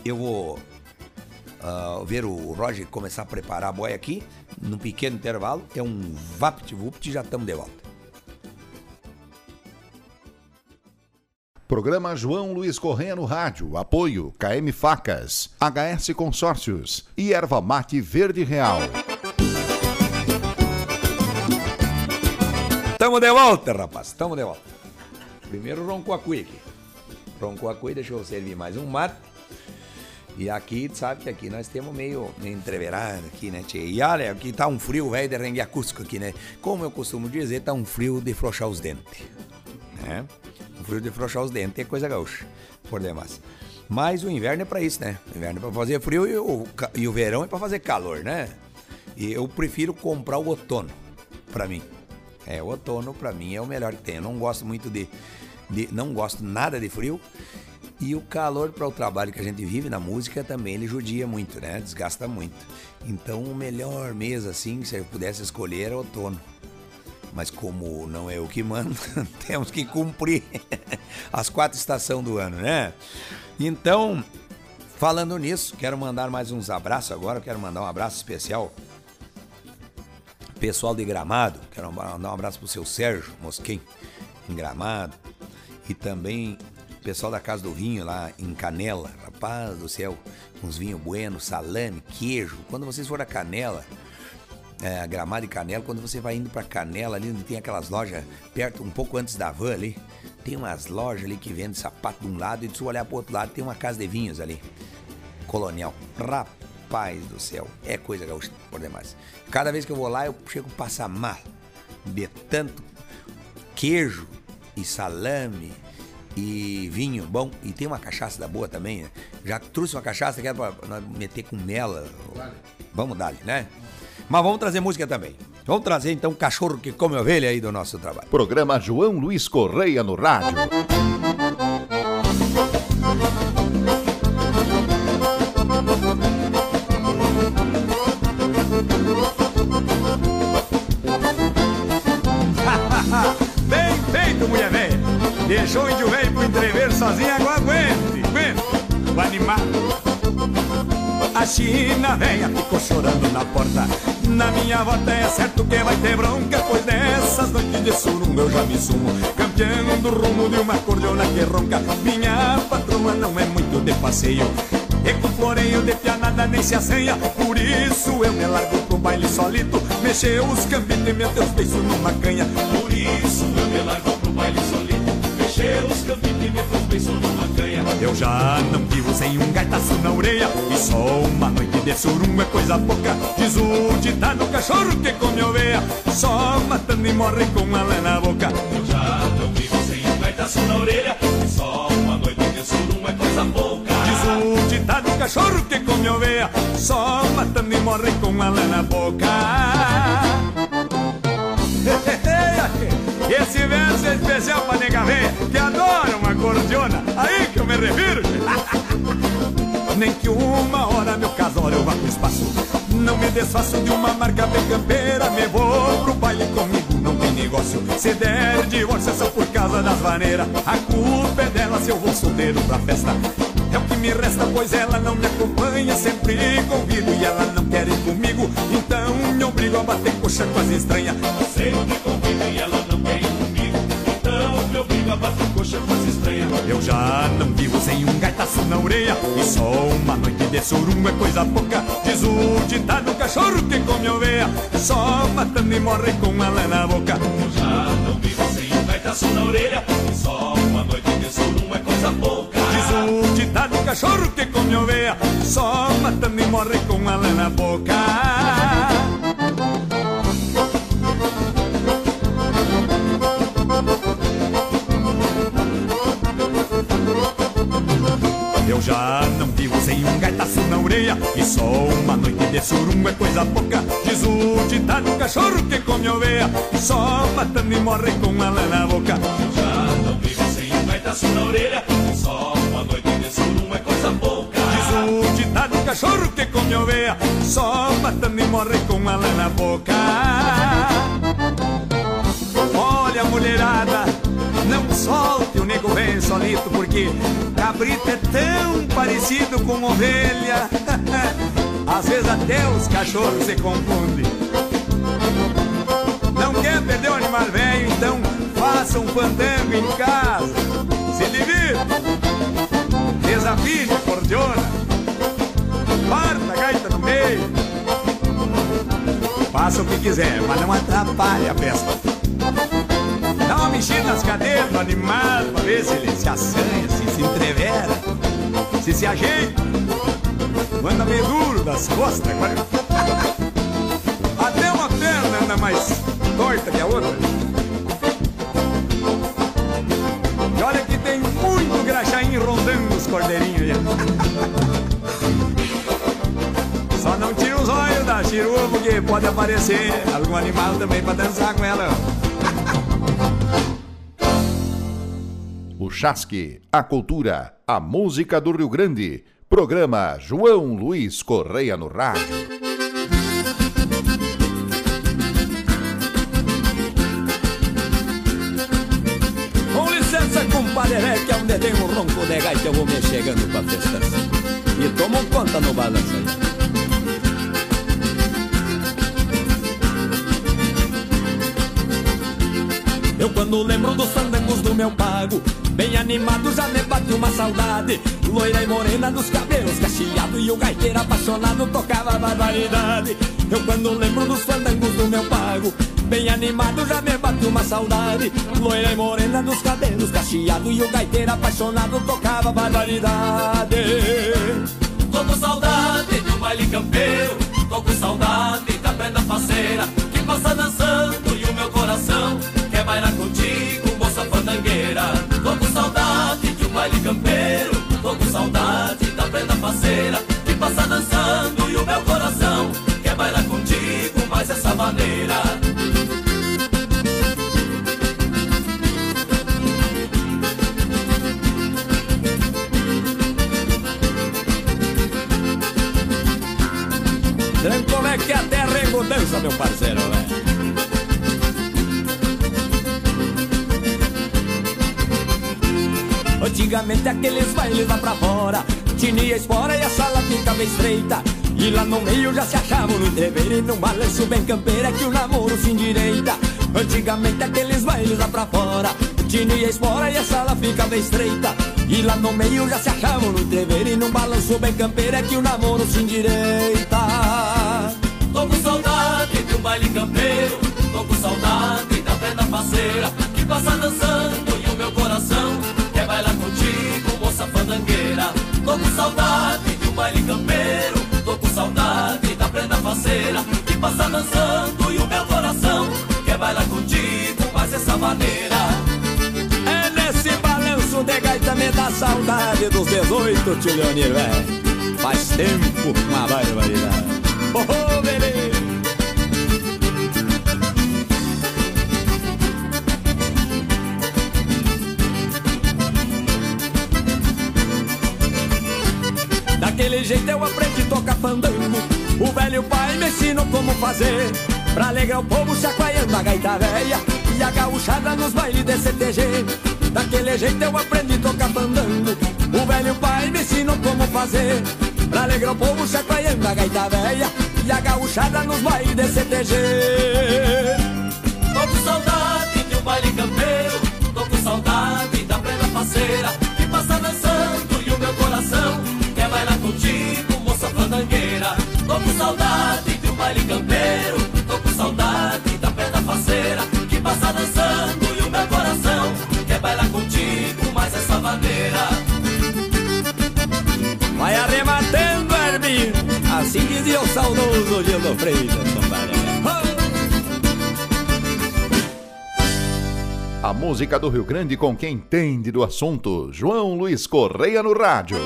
eu vou uh, ver o Roger começar a preparar a boia aqui, num pequeno intervalo, é um vapt-vupt e já estamos de volta. Programa João Luiz Correia no Rádio. Apoio KM Facas, HS Consórcios e Erva Mate Verde Real. Tamo de volta, rapaz, tamo de volta. Primeiro roncou a cuia aqui. Roncou a cuia, deixa eu servir mais um mate. E aqui, sabe que aqui nós temos meio, meio entreverado aqui, né, tchê? E olha, aqui tá um frio velho de rengue acústico aqui, né? Como eu costumo dizer, tá um frio de frouxar os dentes, né? Um frio de frouxar os dentes é coisa gaúcha, por demais. Mas o inverno é pra isso, né? O inverno é pra fazer frio e o, e o verão é pra fazer calor, né? E eu prefiro comprar o outono, pra mim. É, o outono pra mim é o melhor que tem. Eu não gosto muito de, de- não gosto nada de frio. E o calor para o trabalho que a gente vive na música também ele judia muito, né? Desgasta muito. Então o melhor mês assim, se eu pudesse escolher, é outono. Mas como não é o que manda, temos que cumprir as quatro estações do ano, né? Então, falando nisso, quero mandar mais uns abraços agora. Quero mandar um abraço especial pessoal de Gramado. Quero mandar um abraço pro seu Sérgio Mosquem, em Gramado. E também pessoal da Casa do Vinho lá em Canela. Rapaz do céu, uns vinhos buenos, salame, queijo. Quando vocês forem a Canela, é, Gramado e Canela, quando você vai indo pra Canela ali, onde tem aquelas lojas perto, um pouco antes da van ali, tem umas lojas ali que vendem sapato de um lado e se você olhar pro outro lado tem uma casa de vinhos ali. Colonial. Rapaz do céu, é coisa gaúcha por demais. Cada vez que eu vou lá, eu chego a passar mal. De tanto queijo e salame e vinho bom. E tem uma cachaça da boa também. né? Já trouxe uma cachaça que é pra meter com mela. Vamos dar né? Mas vamos trazer música também. Vamos trazer então Cachorro que Come Ovelha aí do nosso trabalho. Programa João Luiz Correia no rádio. Bem feito, mulher velha. Deixou o índio velho pro entrever sozinho, agora aguente, aguente. O animado. A China velha ficou chorando na porta. Na minha volta é certo que vai ter bronca, pois nessas noites de surumo eu já me sumo. Campeão do rumo de uma cordiona que ronca. Minha patroa não é muito de passeio. E com floreio de pianada nem se assanha Por isso eu me largo pro baile solito Mexer os cambitos e meter os beiços numa canha Por isso eu me largo pro baile solito Mexer os cambitos Eu já não vivo sem um gaitaço na orelha. E só uma noite de surum é coisa pouca. Diz o ditado cachorro que come oveia. Só matando e morre com a lã na boca. Eu já não vivo sem um gaitaço na orelha. E só uma noite de surum é coisa pouca. Diz o ditado cachorro que come oveia. Só matando e morre com a lã na boca. Esse verso é especial pra nega véia Que adora uma cordiona Nem que uma hora meu casório vá pro espaço. Não me desfaço de uma marca bem campeira Me vou pro baile comigo, não tem negócio. Se der divórcio é só por causa das maneiras A culpa é dela se eu vou solteiro pra festa. É o que me resta, pois ela não me acompanha Sempre convido e ela não quer ir comigo. Então me obrigo a bater coxa com as estranhas. Sempre convido e ela Me obrigo a bater coxa com as estranhas Eu já não vivo sem um gaitaço na orelha. E só uma noite de surum é coisa pouca. Diz o ditado cachorro que come oveia. Só matando e morre com a lã na boca. Eu já não vivo sem um gaitaço na orelha. E só uma noite de surum é coisa pouca. Diz o ditado cachorro que come oveia. Só matando e morre com a lã na boca orelha E só uma noite de surum é coisa pouca. Diz o ditado cachorro que come oveia. Só matando e morre com a lã na boca. Já não vivo sem um gaitaço na orelha. E só uma noite de surum é coisa pouca. Diz o ditado cachorro que come oveia. Só matando e morre com a lã na boca. Olha, mulherada, solte o nego bem solito, porque cabrito é tão parecido com ovelha. Às vezes até os cachorros se confundem. Não quer perder o animal velho, então faça um fandango em casa. Se divirta, desafie a cordiona, parta a gaita no meio. Faça o que quiser, mas não atrapalhe a festa. Mexida nas cadeiras do animal pra ver se ele se assanha, se se entrevera, se se ajeita. Anda meio duro das costas agora. Até uma perna anda mais torta que a outra. E olha que tem muito graxaim rondando os cordeirinhos. Já. Só não tira os olhos da chirua, porque pode aparecer algum animal também pra dançar com ela. O Chasque, a cultura, a música do Rio Grande. Programa João Luiz Correia no Rádio. Com licença, compadre, é que onde tem um ronco de gaita eu vou me chegando pra festança. E tomo conta no balanço aí. Eu quando lembro dos fandangos do meu pago Bem animado já me bate uma saudade. Loira e morena dos cabelos cacheado E o gaiteiro apaixonado tocava barbaridade. Eu quando lembro dos fandangos do meu pago Bem animado já me bate uma saudade. Loira e morena dos cabelos cacheado E o gaiteiro apaixonado tocava barbaridade. Tô com saudade do baile campeiro Tô com saudade da prenda faceira Que passa dançando e o meu coração Quer bailar contigo, campeiro Tô com saudade da prenda faceira Que passa dançando e o meu coração Quer bailar contigo, mas essa maneira. Como é que a terra é mudança, meu parceiro, velho Antigamente aqueles bailes lá pra fora Tinha espora e a sala ficava estreita. E lá no meio já se achavam no entreveiro E num balanço bem campeiro é que o namoro se endireita. Antigamente aqueles bailes lá pra fora Tinha espora e a sala ficava estreita. E lá no meio já se achavam no entreveiro E num balanço bem campeiro é que o namoro se endireita. Tô com saudade de um baile campeiro Tô com saudade da prenda faceira Que passa dançando saudade de um baile campeiro Tô com saudade da prenda faceira Que passa dançando e o meu coração Quer bailar contigo, mas essa maneira É nesse balanço de gaita me dá saudade dos 18, tio Leonir. Faz tempo, uma barbaridade. Oh, oh, Daquele jeito eu aprendi a tocar fandango. O velho pai me ensinou como fazer. Pra alegrar o povo chacoalhando a gaita velha E a gauchada nos bailes de CTG Daquele jeito eu aprendi a tocar fandango. O velho pai me ensinou como fazer. Pra alegrar o povo chacoalhando a gaita velha E a gauchada nos bailes de CTG Tô com saudade de um baile campeiro. Tô com saudade da prenda faceira saudade de um baile campeiro Tô com saudade da prenda faceira Que passa dançando e o meu coração Quer bailar contigo, mas essa maneira Vai arrematando, Herminho Assim dizia o saudoso Gildo Freitas, compadre A música do Rio Grande com quem entende do assunto. João Luiz Correia no rádio.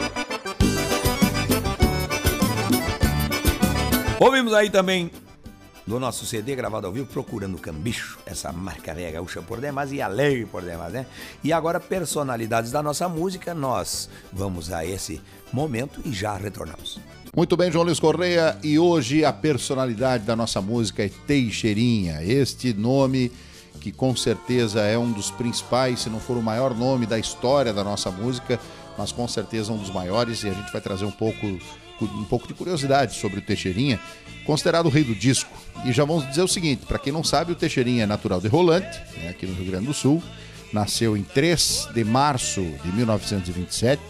Ouvimos aí também do nosso CD gravado ao vivo, Procurando Cambicho, essa marca velha gaúcha por demais e alegre por demais, né? E agora, personalidades da nossa música, nós vamos a esse momento e já retornamos. Muito bem, João Luiz Correia, e hoje a personalidade da nossa música é Teixeirinha. Este nome que com certeza é um dos principais, se não for o maior nome da história da nossa música, mas com certeza um dos maiores, e a gente vai trazer um pouco, um pouco de curiosidade sobre o Teixeirinha, considerado o rei do disco. E já vamos dizer o seguinte, para quem não sabe, o Teixeirinha é natural de Rolante, né, aqui no Rio Grande do Sul, nasceu em 3 de março de 1927,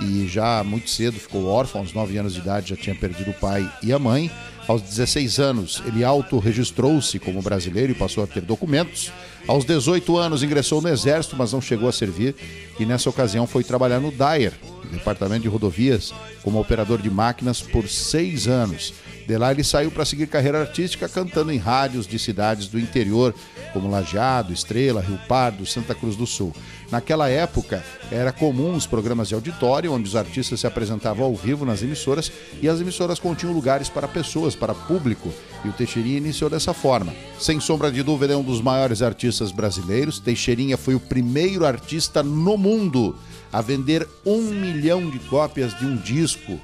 e já muito cedo ficou órfão, aos 9 anos de idade já tinha perdido o pai e a mãe. Aos 16 anos, ele autorregistrou-se como brasileiro e passou a ter documentos. Aos 18 anos, ingressou no Exército, mas não chegou a servir. E nessa ocasião foi trabalhar no DAER, Departamento de Rodovias, como operador de máquinas por seis anos. De lá ele saiu para seguir carreira artística cantando em rádios de cidades do interior, como Lajeado, Estrela, Rio Pardo, Santa Cruz do Sul. Naquela época, era comum os programas de auditório, onde os artistas se apresentavam ao vivo nas emissoras e as emissoras continham lugares para pessoas, para público. E o Teixeirinha iniciou dessa forma. Sem sombra de dúvida, é um dos maiores artistas brasileiros. Teixeirinha foi o primeiro artista no mundo a vender um milhão de cópias de um disco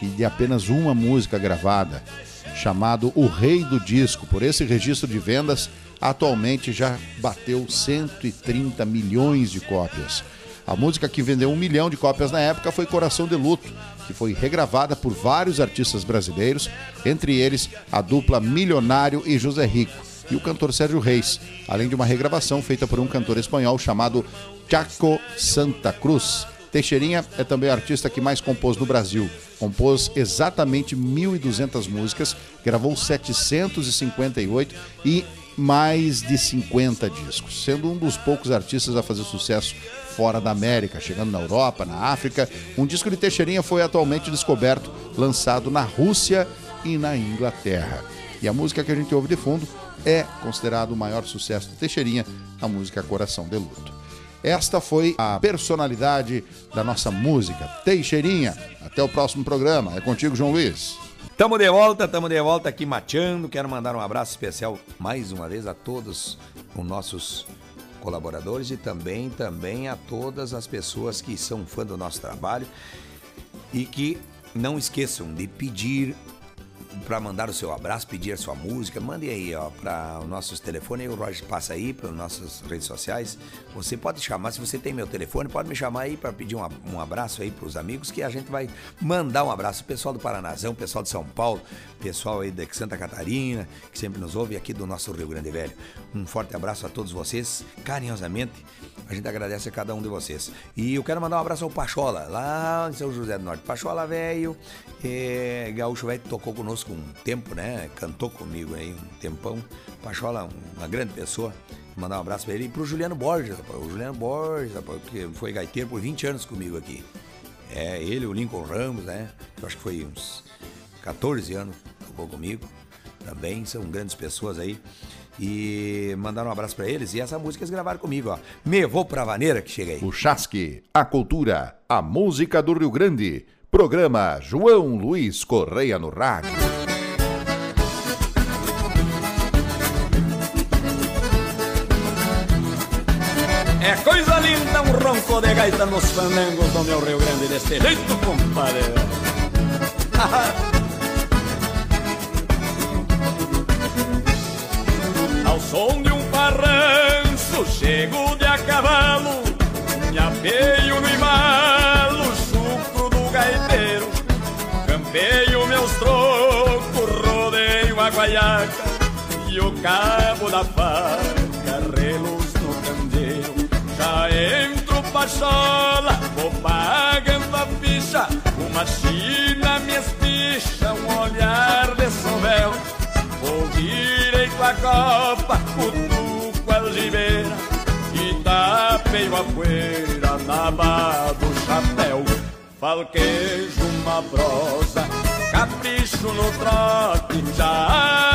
e de apenas uma música gravada, chamado O Rei do Disco. Por esse registro de vendas, atualmente já bateu 130 milhões de cópias. A música que vendeu um milhão de cópias na época foi Coração de Luto, que foi regravada por vários artistas brasileiros, entre eles a dupla Milionário e José Rico, e o cantor Sérgio Reis, além de uma regravação feita por um cantor espanhol chamado Chaco Santa Cruz. Teixeirinha é também o artista que mais compôs no Brasil. Compôs exatamente 1.200 músicas, gravou 758 e mais de 50 discos, sendo um dos poucos artistas a fazer sucesso fora da América, chegando na Europa, na África. Um disco de Teixeirinha foi atualmente descoberto, lançado na Rússia e na Inglaterra. E a música que a gente ouve de fundo é considerado o maior sucesso de Teixeirinha, a música Coração de Luto. Esta foi a personalidade da nossa música, Teixeirinha. Até o próximo programa. É contigo, João Luiz. Tamo de volta, tamo de volta aqui mateando. Quero mandar um abraço especial mais uma vez a todos os nossos colaboradores e também também a todas as pessoas que são fã do nosso trabalho e que não esqueçam de pedir para mandar o seu abraço, pedir a sua música, mande aí ó para os nossos telefones, o Roger passa aí para as nossas redes sociais. Você pode chamar, se você tem meu telefone, pode me chamar aí para pedir um, um abraço aí para os amigos que a gente vai mandar um abraço. Pessoal do Paranazão, pessoal de São Paulo, pessoal aí de Santa Catarina, que sempre nos ouve aqui do nosso Rio Grande Velho. Um forte abraço a todos vocês, carinhosamente. A gente agradece a cada um de vocês. E eu quero mandar um abraço ao Pachola, lá em São José do Norte. Pachola velho, é, Gaúcho velho tocou conosco um tempo, né? Cantou comigo aí um tempão. Pachola, uma grande pessoa. Mandar um abraço pra ele e pro Juliano Borges, rapaz. O Juliano Borges, rapaz, que foi gaiteiro por 20 anos comigo aqui. É, ele, o Lincoln Ramos, né? Eu acho que foi uns 14 anos tocou comigo. Também são grandes pessoas aí. E mandaram um abraço para eles. E essa música eles gravaram comigo, ó. Me vou pra vaneira que chega aí. O Chasque, a cultura, a música do Rio Grande. Programa João Luiz Correia no Rádio. É coisa linda um ronco de gaita nos fandangos do meu Rio Grande deste jeito, compadre. Ao som de um parranço, chego de a cabo da faca, reluz no candeeiro. Já entro pachola, vou pagando a ficha, uma china me espicha, um olhar de sovel. Vou direito a copa, cutuco a algibeira E tapeio a poeira na aba do chapéu Falquejo uma prosa, capricho no trote Já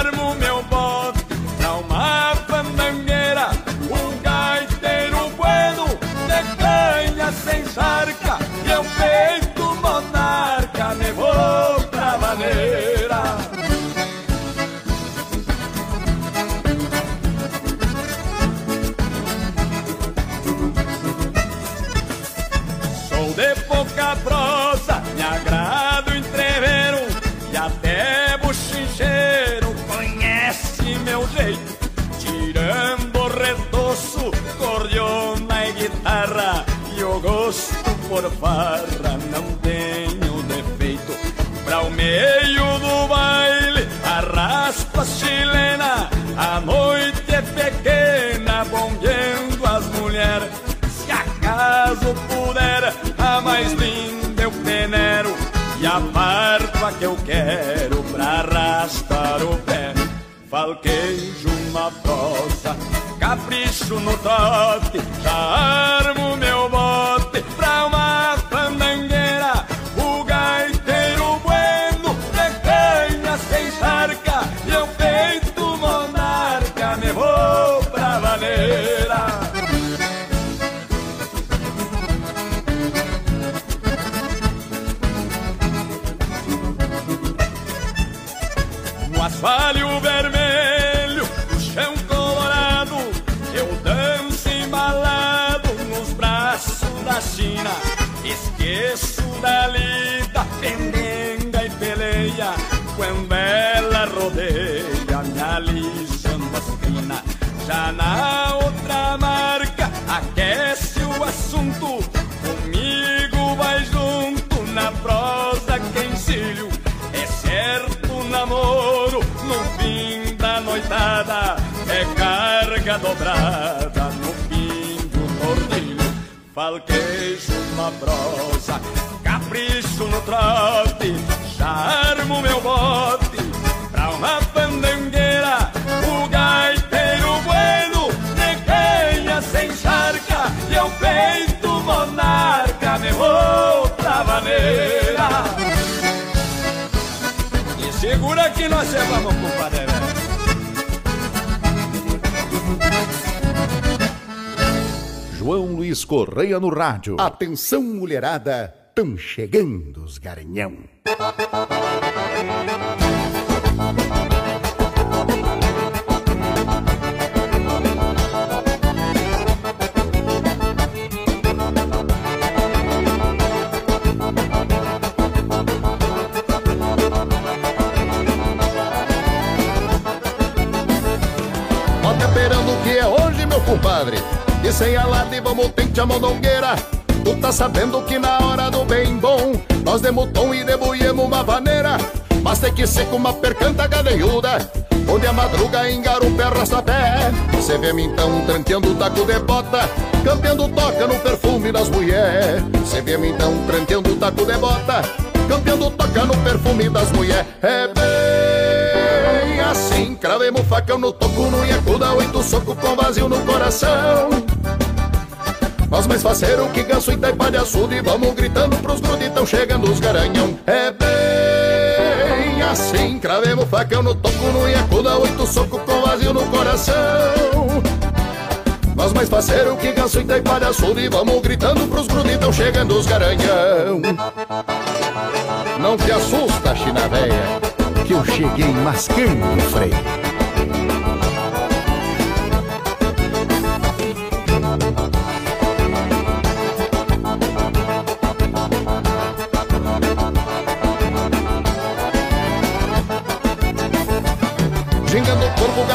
Vale dobrada no fim do tordilho. Falquejo na capricho no trote. Já armo meu bote pra uma pandangueira. O gaiteiro bueno negueia sem charca e eu peito monarca me vou pra maneira. E segura que nós levamos, compadre. João Luiz Correia no rádio. Atenção, mulherada, tão chegando os garanhão. Meu compadre. Sem alarde vamos tente a mondongueira. Tu tá sabendo que na hora do bem bom, nós demos tom e debulhemos uma vaneira. Mas tem que ser com uma percanta cadeiuda. Onde a madruga engarupa arrasta pé. Cê vê-me então tranteando o taco de bota. Campeando toca no perfume das mulheres. Cê vê-me então tranteando o taco de bota. Campeando toca no perfume das mulheres. É bem assim, cravemos facão no toco, no iacuda, oito soco com vazio no coração. Nós mais faceiro que ganso e taipa de açude E vamos gritando pros gruditão chegando os garanhão. É bem assim Cravemos facão no toco, no iacuda Oito soco com vazio no coração. Nós mais faceiro que ganso e taipa de açude E vamos gritando pros gruditão chegando os garanhão. Não te assusta, china véia Que eu cheguei mascando o freio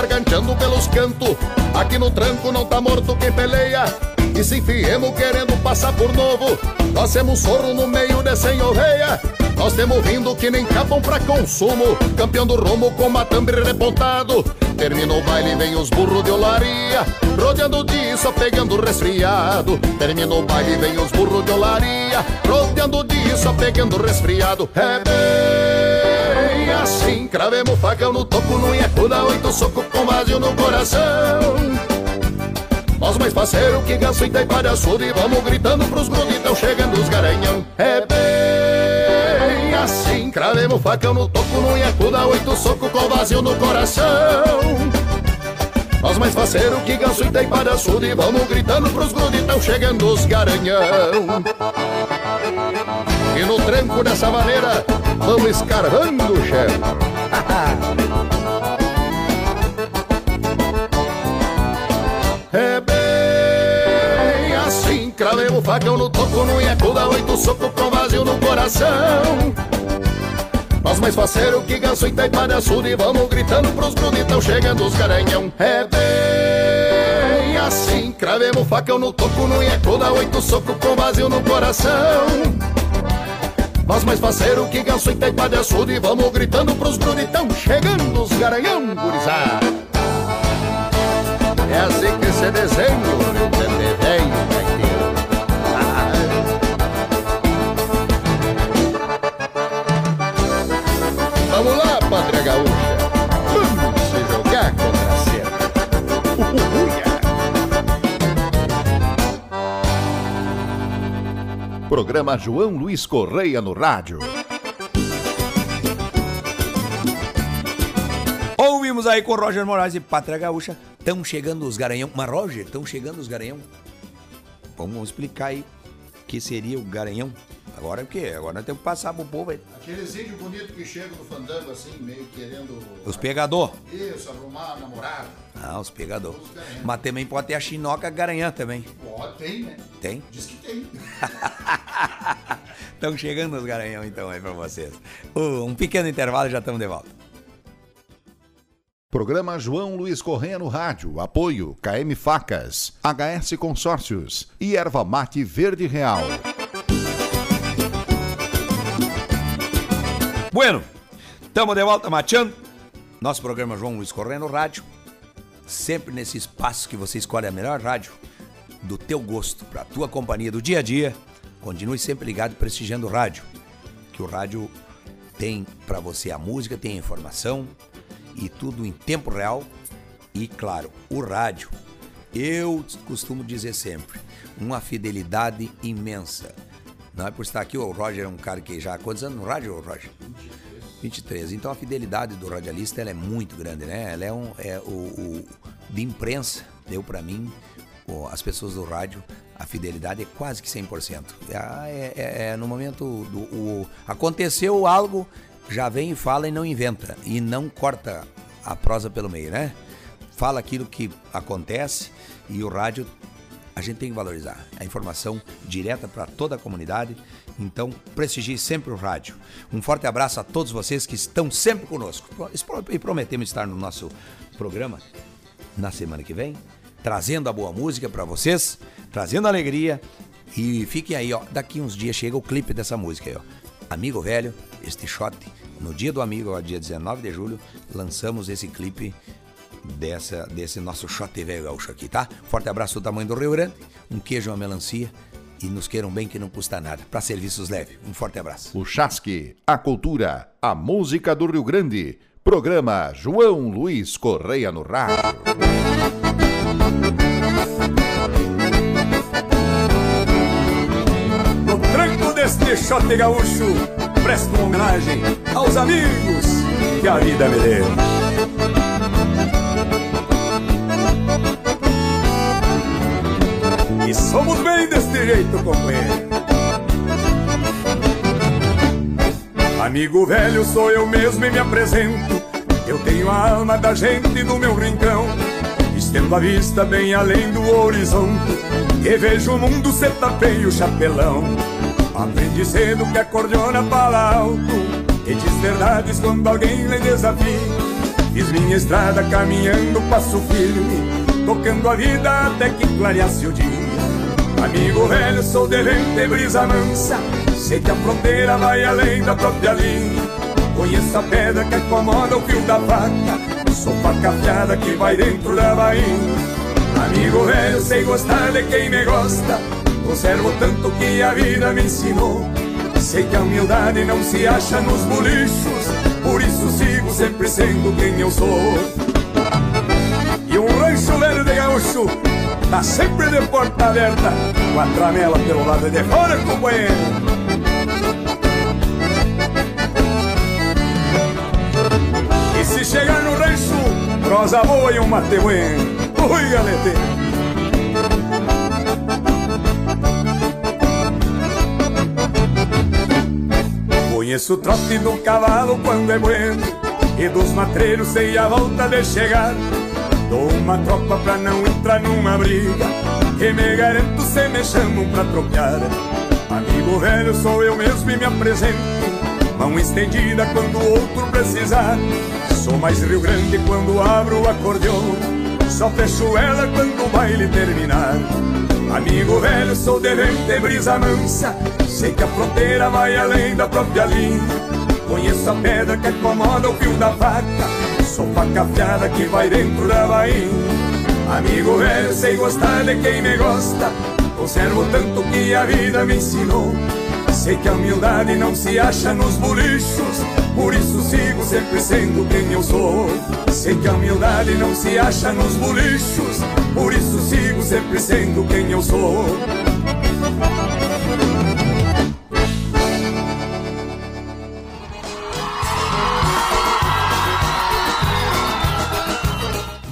garganteando pelos cantos Aqui no tranco não tá morto quem peleia. E se enfiemos querendo passar por novo Nós temos sorro no meio de sem oveia Nós temos vindo que nem capão pra consumo. Campeão do rumo com matambre repontado. Termina o baile, vem os burros de olaria. Rodeando o dia, só pegando resfriado. Termina o baile, vem os burros de olaria. Rodeando o dia, só pegando resfriado. É bem assim. Cravemos facão no topo, no iacuda Oito soco com vazio no coração. Nós mais parceiro que ganso e taipa de açude E vamos gritando pros gruditão chegando os garanhão. É bem assim. Cravemos facão no topo, no iacuda Oito soco com vazio no coração. Nós mais faceiro que ganso e taipa de açude E vamos gritando pros gruditão chegando os garanhão E no tranco dessa maneira Vamos escarvando chão. É bem assim Cravei o facão no toco No iacuda, oito soco com vazio no coração. Nós mais faceiro que ganso e taipa de açude Vamos gritando pros gruditão chegando os garanhão. É bem assim Cravemos facão no toco, no iacuda Oito soco com vazio no coração Nós mais faceiro que ganso e taipa de açude Vamos gritando pros gruditão chegando os garanhão gurizada É assim que se desenha o Rio gaiteiro Vamos lá, Pátria Gaúcha. Vamos se jogar contra a cena. Programa João Luiz Correia no rádio. Ouvimos aí com Roger Moraes e Pátria Gaúcha. Estão chegando os garanhão. Mas, Roger, estão chegando os garanhão. Vamos explicar aí o que seria o garanhão. Agora é o quê? Agora nós temos que passar pro povo aí. Aqueles índios bonitos que chegam no fandango assim, meio querendo. Os pegador. Isso, arrumar a namorada. Ah, os pegador. Os. Mas também pode ter a chinoca garanhã também. Ó, tem, né? Tem? Diz que tem. Estão chegando os garanhão então aí pra vocês. Um pequeno intervalo e já estamos de volta. Programa João Luiz Correia no rádio. Apoio KM Facas, HS Consórcios e Erva Mate Verde Real. Bueno, estamos de volta mateando. Nosso programa João Luiz Correia no rádio. Sempre nesse espaço que você escolhe a melhor rádio do teu gosto, pra tua companhia do dia a dia. Continue sempre ligado prestigiando o rádio, que o rádio tem pra você a música, tem a informação e tudo em tempo real. E claro, o rádio, eu costumo dizer sempre, uma fidelidade imensa. Não é por estar aqui, o Roger é um cara que já há quantos anos no rádio, Roger? 23. Então a fidelidade do radialista ela é muito grande, né? Ela é um é o, o de imprensa deu pra mim as pessoas do rádio a fidelidade é quase que 100%. É, é, é, é no momento do o, aconteceu algo já vem e fala e não inventa e não corta a prosa pelo meio, né? Fala aquilo que acontece e o rádio a gente tem que valorizar a informação direta para toda a comunidade. Então, prestigie sempre o rádio. Um forte abraço a todos vocês que estão sempre conosco. E prometemos estar no nosso programa na semana que vem, trazendo a boa música para vocês, trazendo alegria. E fiquem aí, ó. Daqui uns dias chega o clipe dessa música aí, ó. Amigo Velho, este shot. No dia do amigo, ó, dia 19 de julho, lançamos esse clipe dessa, desse nosso shot velho gaúcho aqui, tá? Forte abraço do tamanho do Rio Grande, um queijo, uma melancia e nos queiram bem que não custa nada. Para serviços leves, um forte abraço. O Chasque, a cultura, a música do Rio Grande. Programa João Luiz Correia no rádio. No tranco deste shot gaúcho, presto uma homenagem aos amigos que a vida me deu. Somos bem deste jeito, companheiro. Amigo velho, sou eu mesmo e me apresento. Eu tenho a alma da gente no meu rincão. Estendo a vista bem além do horizonte. E vejo o mundo se tapeia o chapelão. Aprendi cedo que a cordiona fala alto. E diz verdades quando alguém lhe desafia. Fiz minha estrada caminhando passo firme. Tocando a vida até que clareasse o dia. Amigo velho, sou de vento e brisa mansa. Sei que a fronteira vai além da própria linha. Conheço a pedra que acomoda o fio da faca. Sou faca que vai dentro da bainha. Amigo velho, sei gostar de quem me gosta. Conservo tanto que a vida me ensinou. Sei que a humildade não se acha nos bolichos. Por isso sigo sempre sendo quem eu sou. E um rancho velho de gaúcho Tá sempre de porta aberta Com a tramela pelo lado de fora, companheiro. E se chegar no rancho Prosa boa e um mate bueno Ui, galete. Conheço o trote do cavalo quando é bueno E dos matreiros sei a volta de chegar Dou uma tropa pra não entrar numa briga. Que me garanto se me chamam pra trocar Amigo velho sou eu mesmo e me apresento. Mão estendida quando o outro precisar. Sou mais Rio Grande quando abro o acordeão Só fecho ela quando o baile terminar. Amigo velho, sou de vento e brisa mansa. Sei que a fronteira vai além da própria linha Conheço a pedra que acomoda o fio da faca Sou faca afiada que vai dentro da bainha. Amigo velho, sei gostar de quem me gosta Conservo tanto que a vida me ensinou. Sei que a humildade não se acha nos bolichos Por isso sigo sempre sendo quem eu sou. Sei que a humildade não se acha nos bolichos Por isso sigo sempre sendo quem eu sou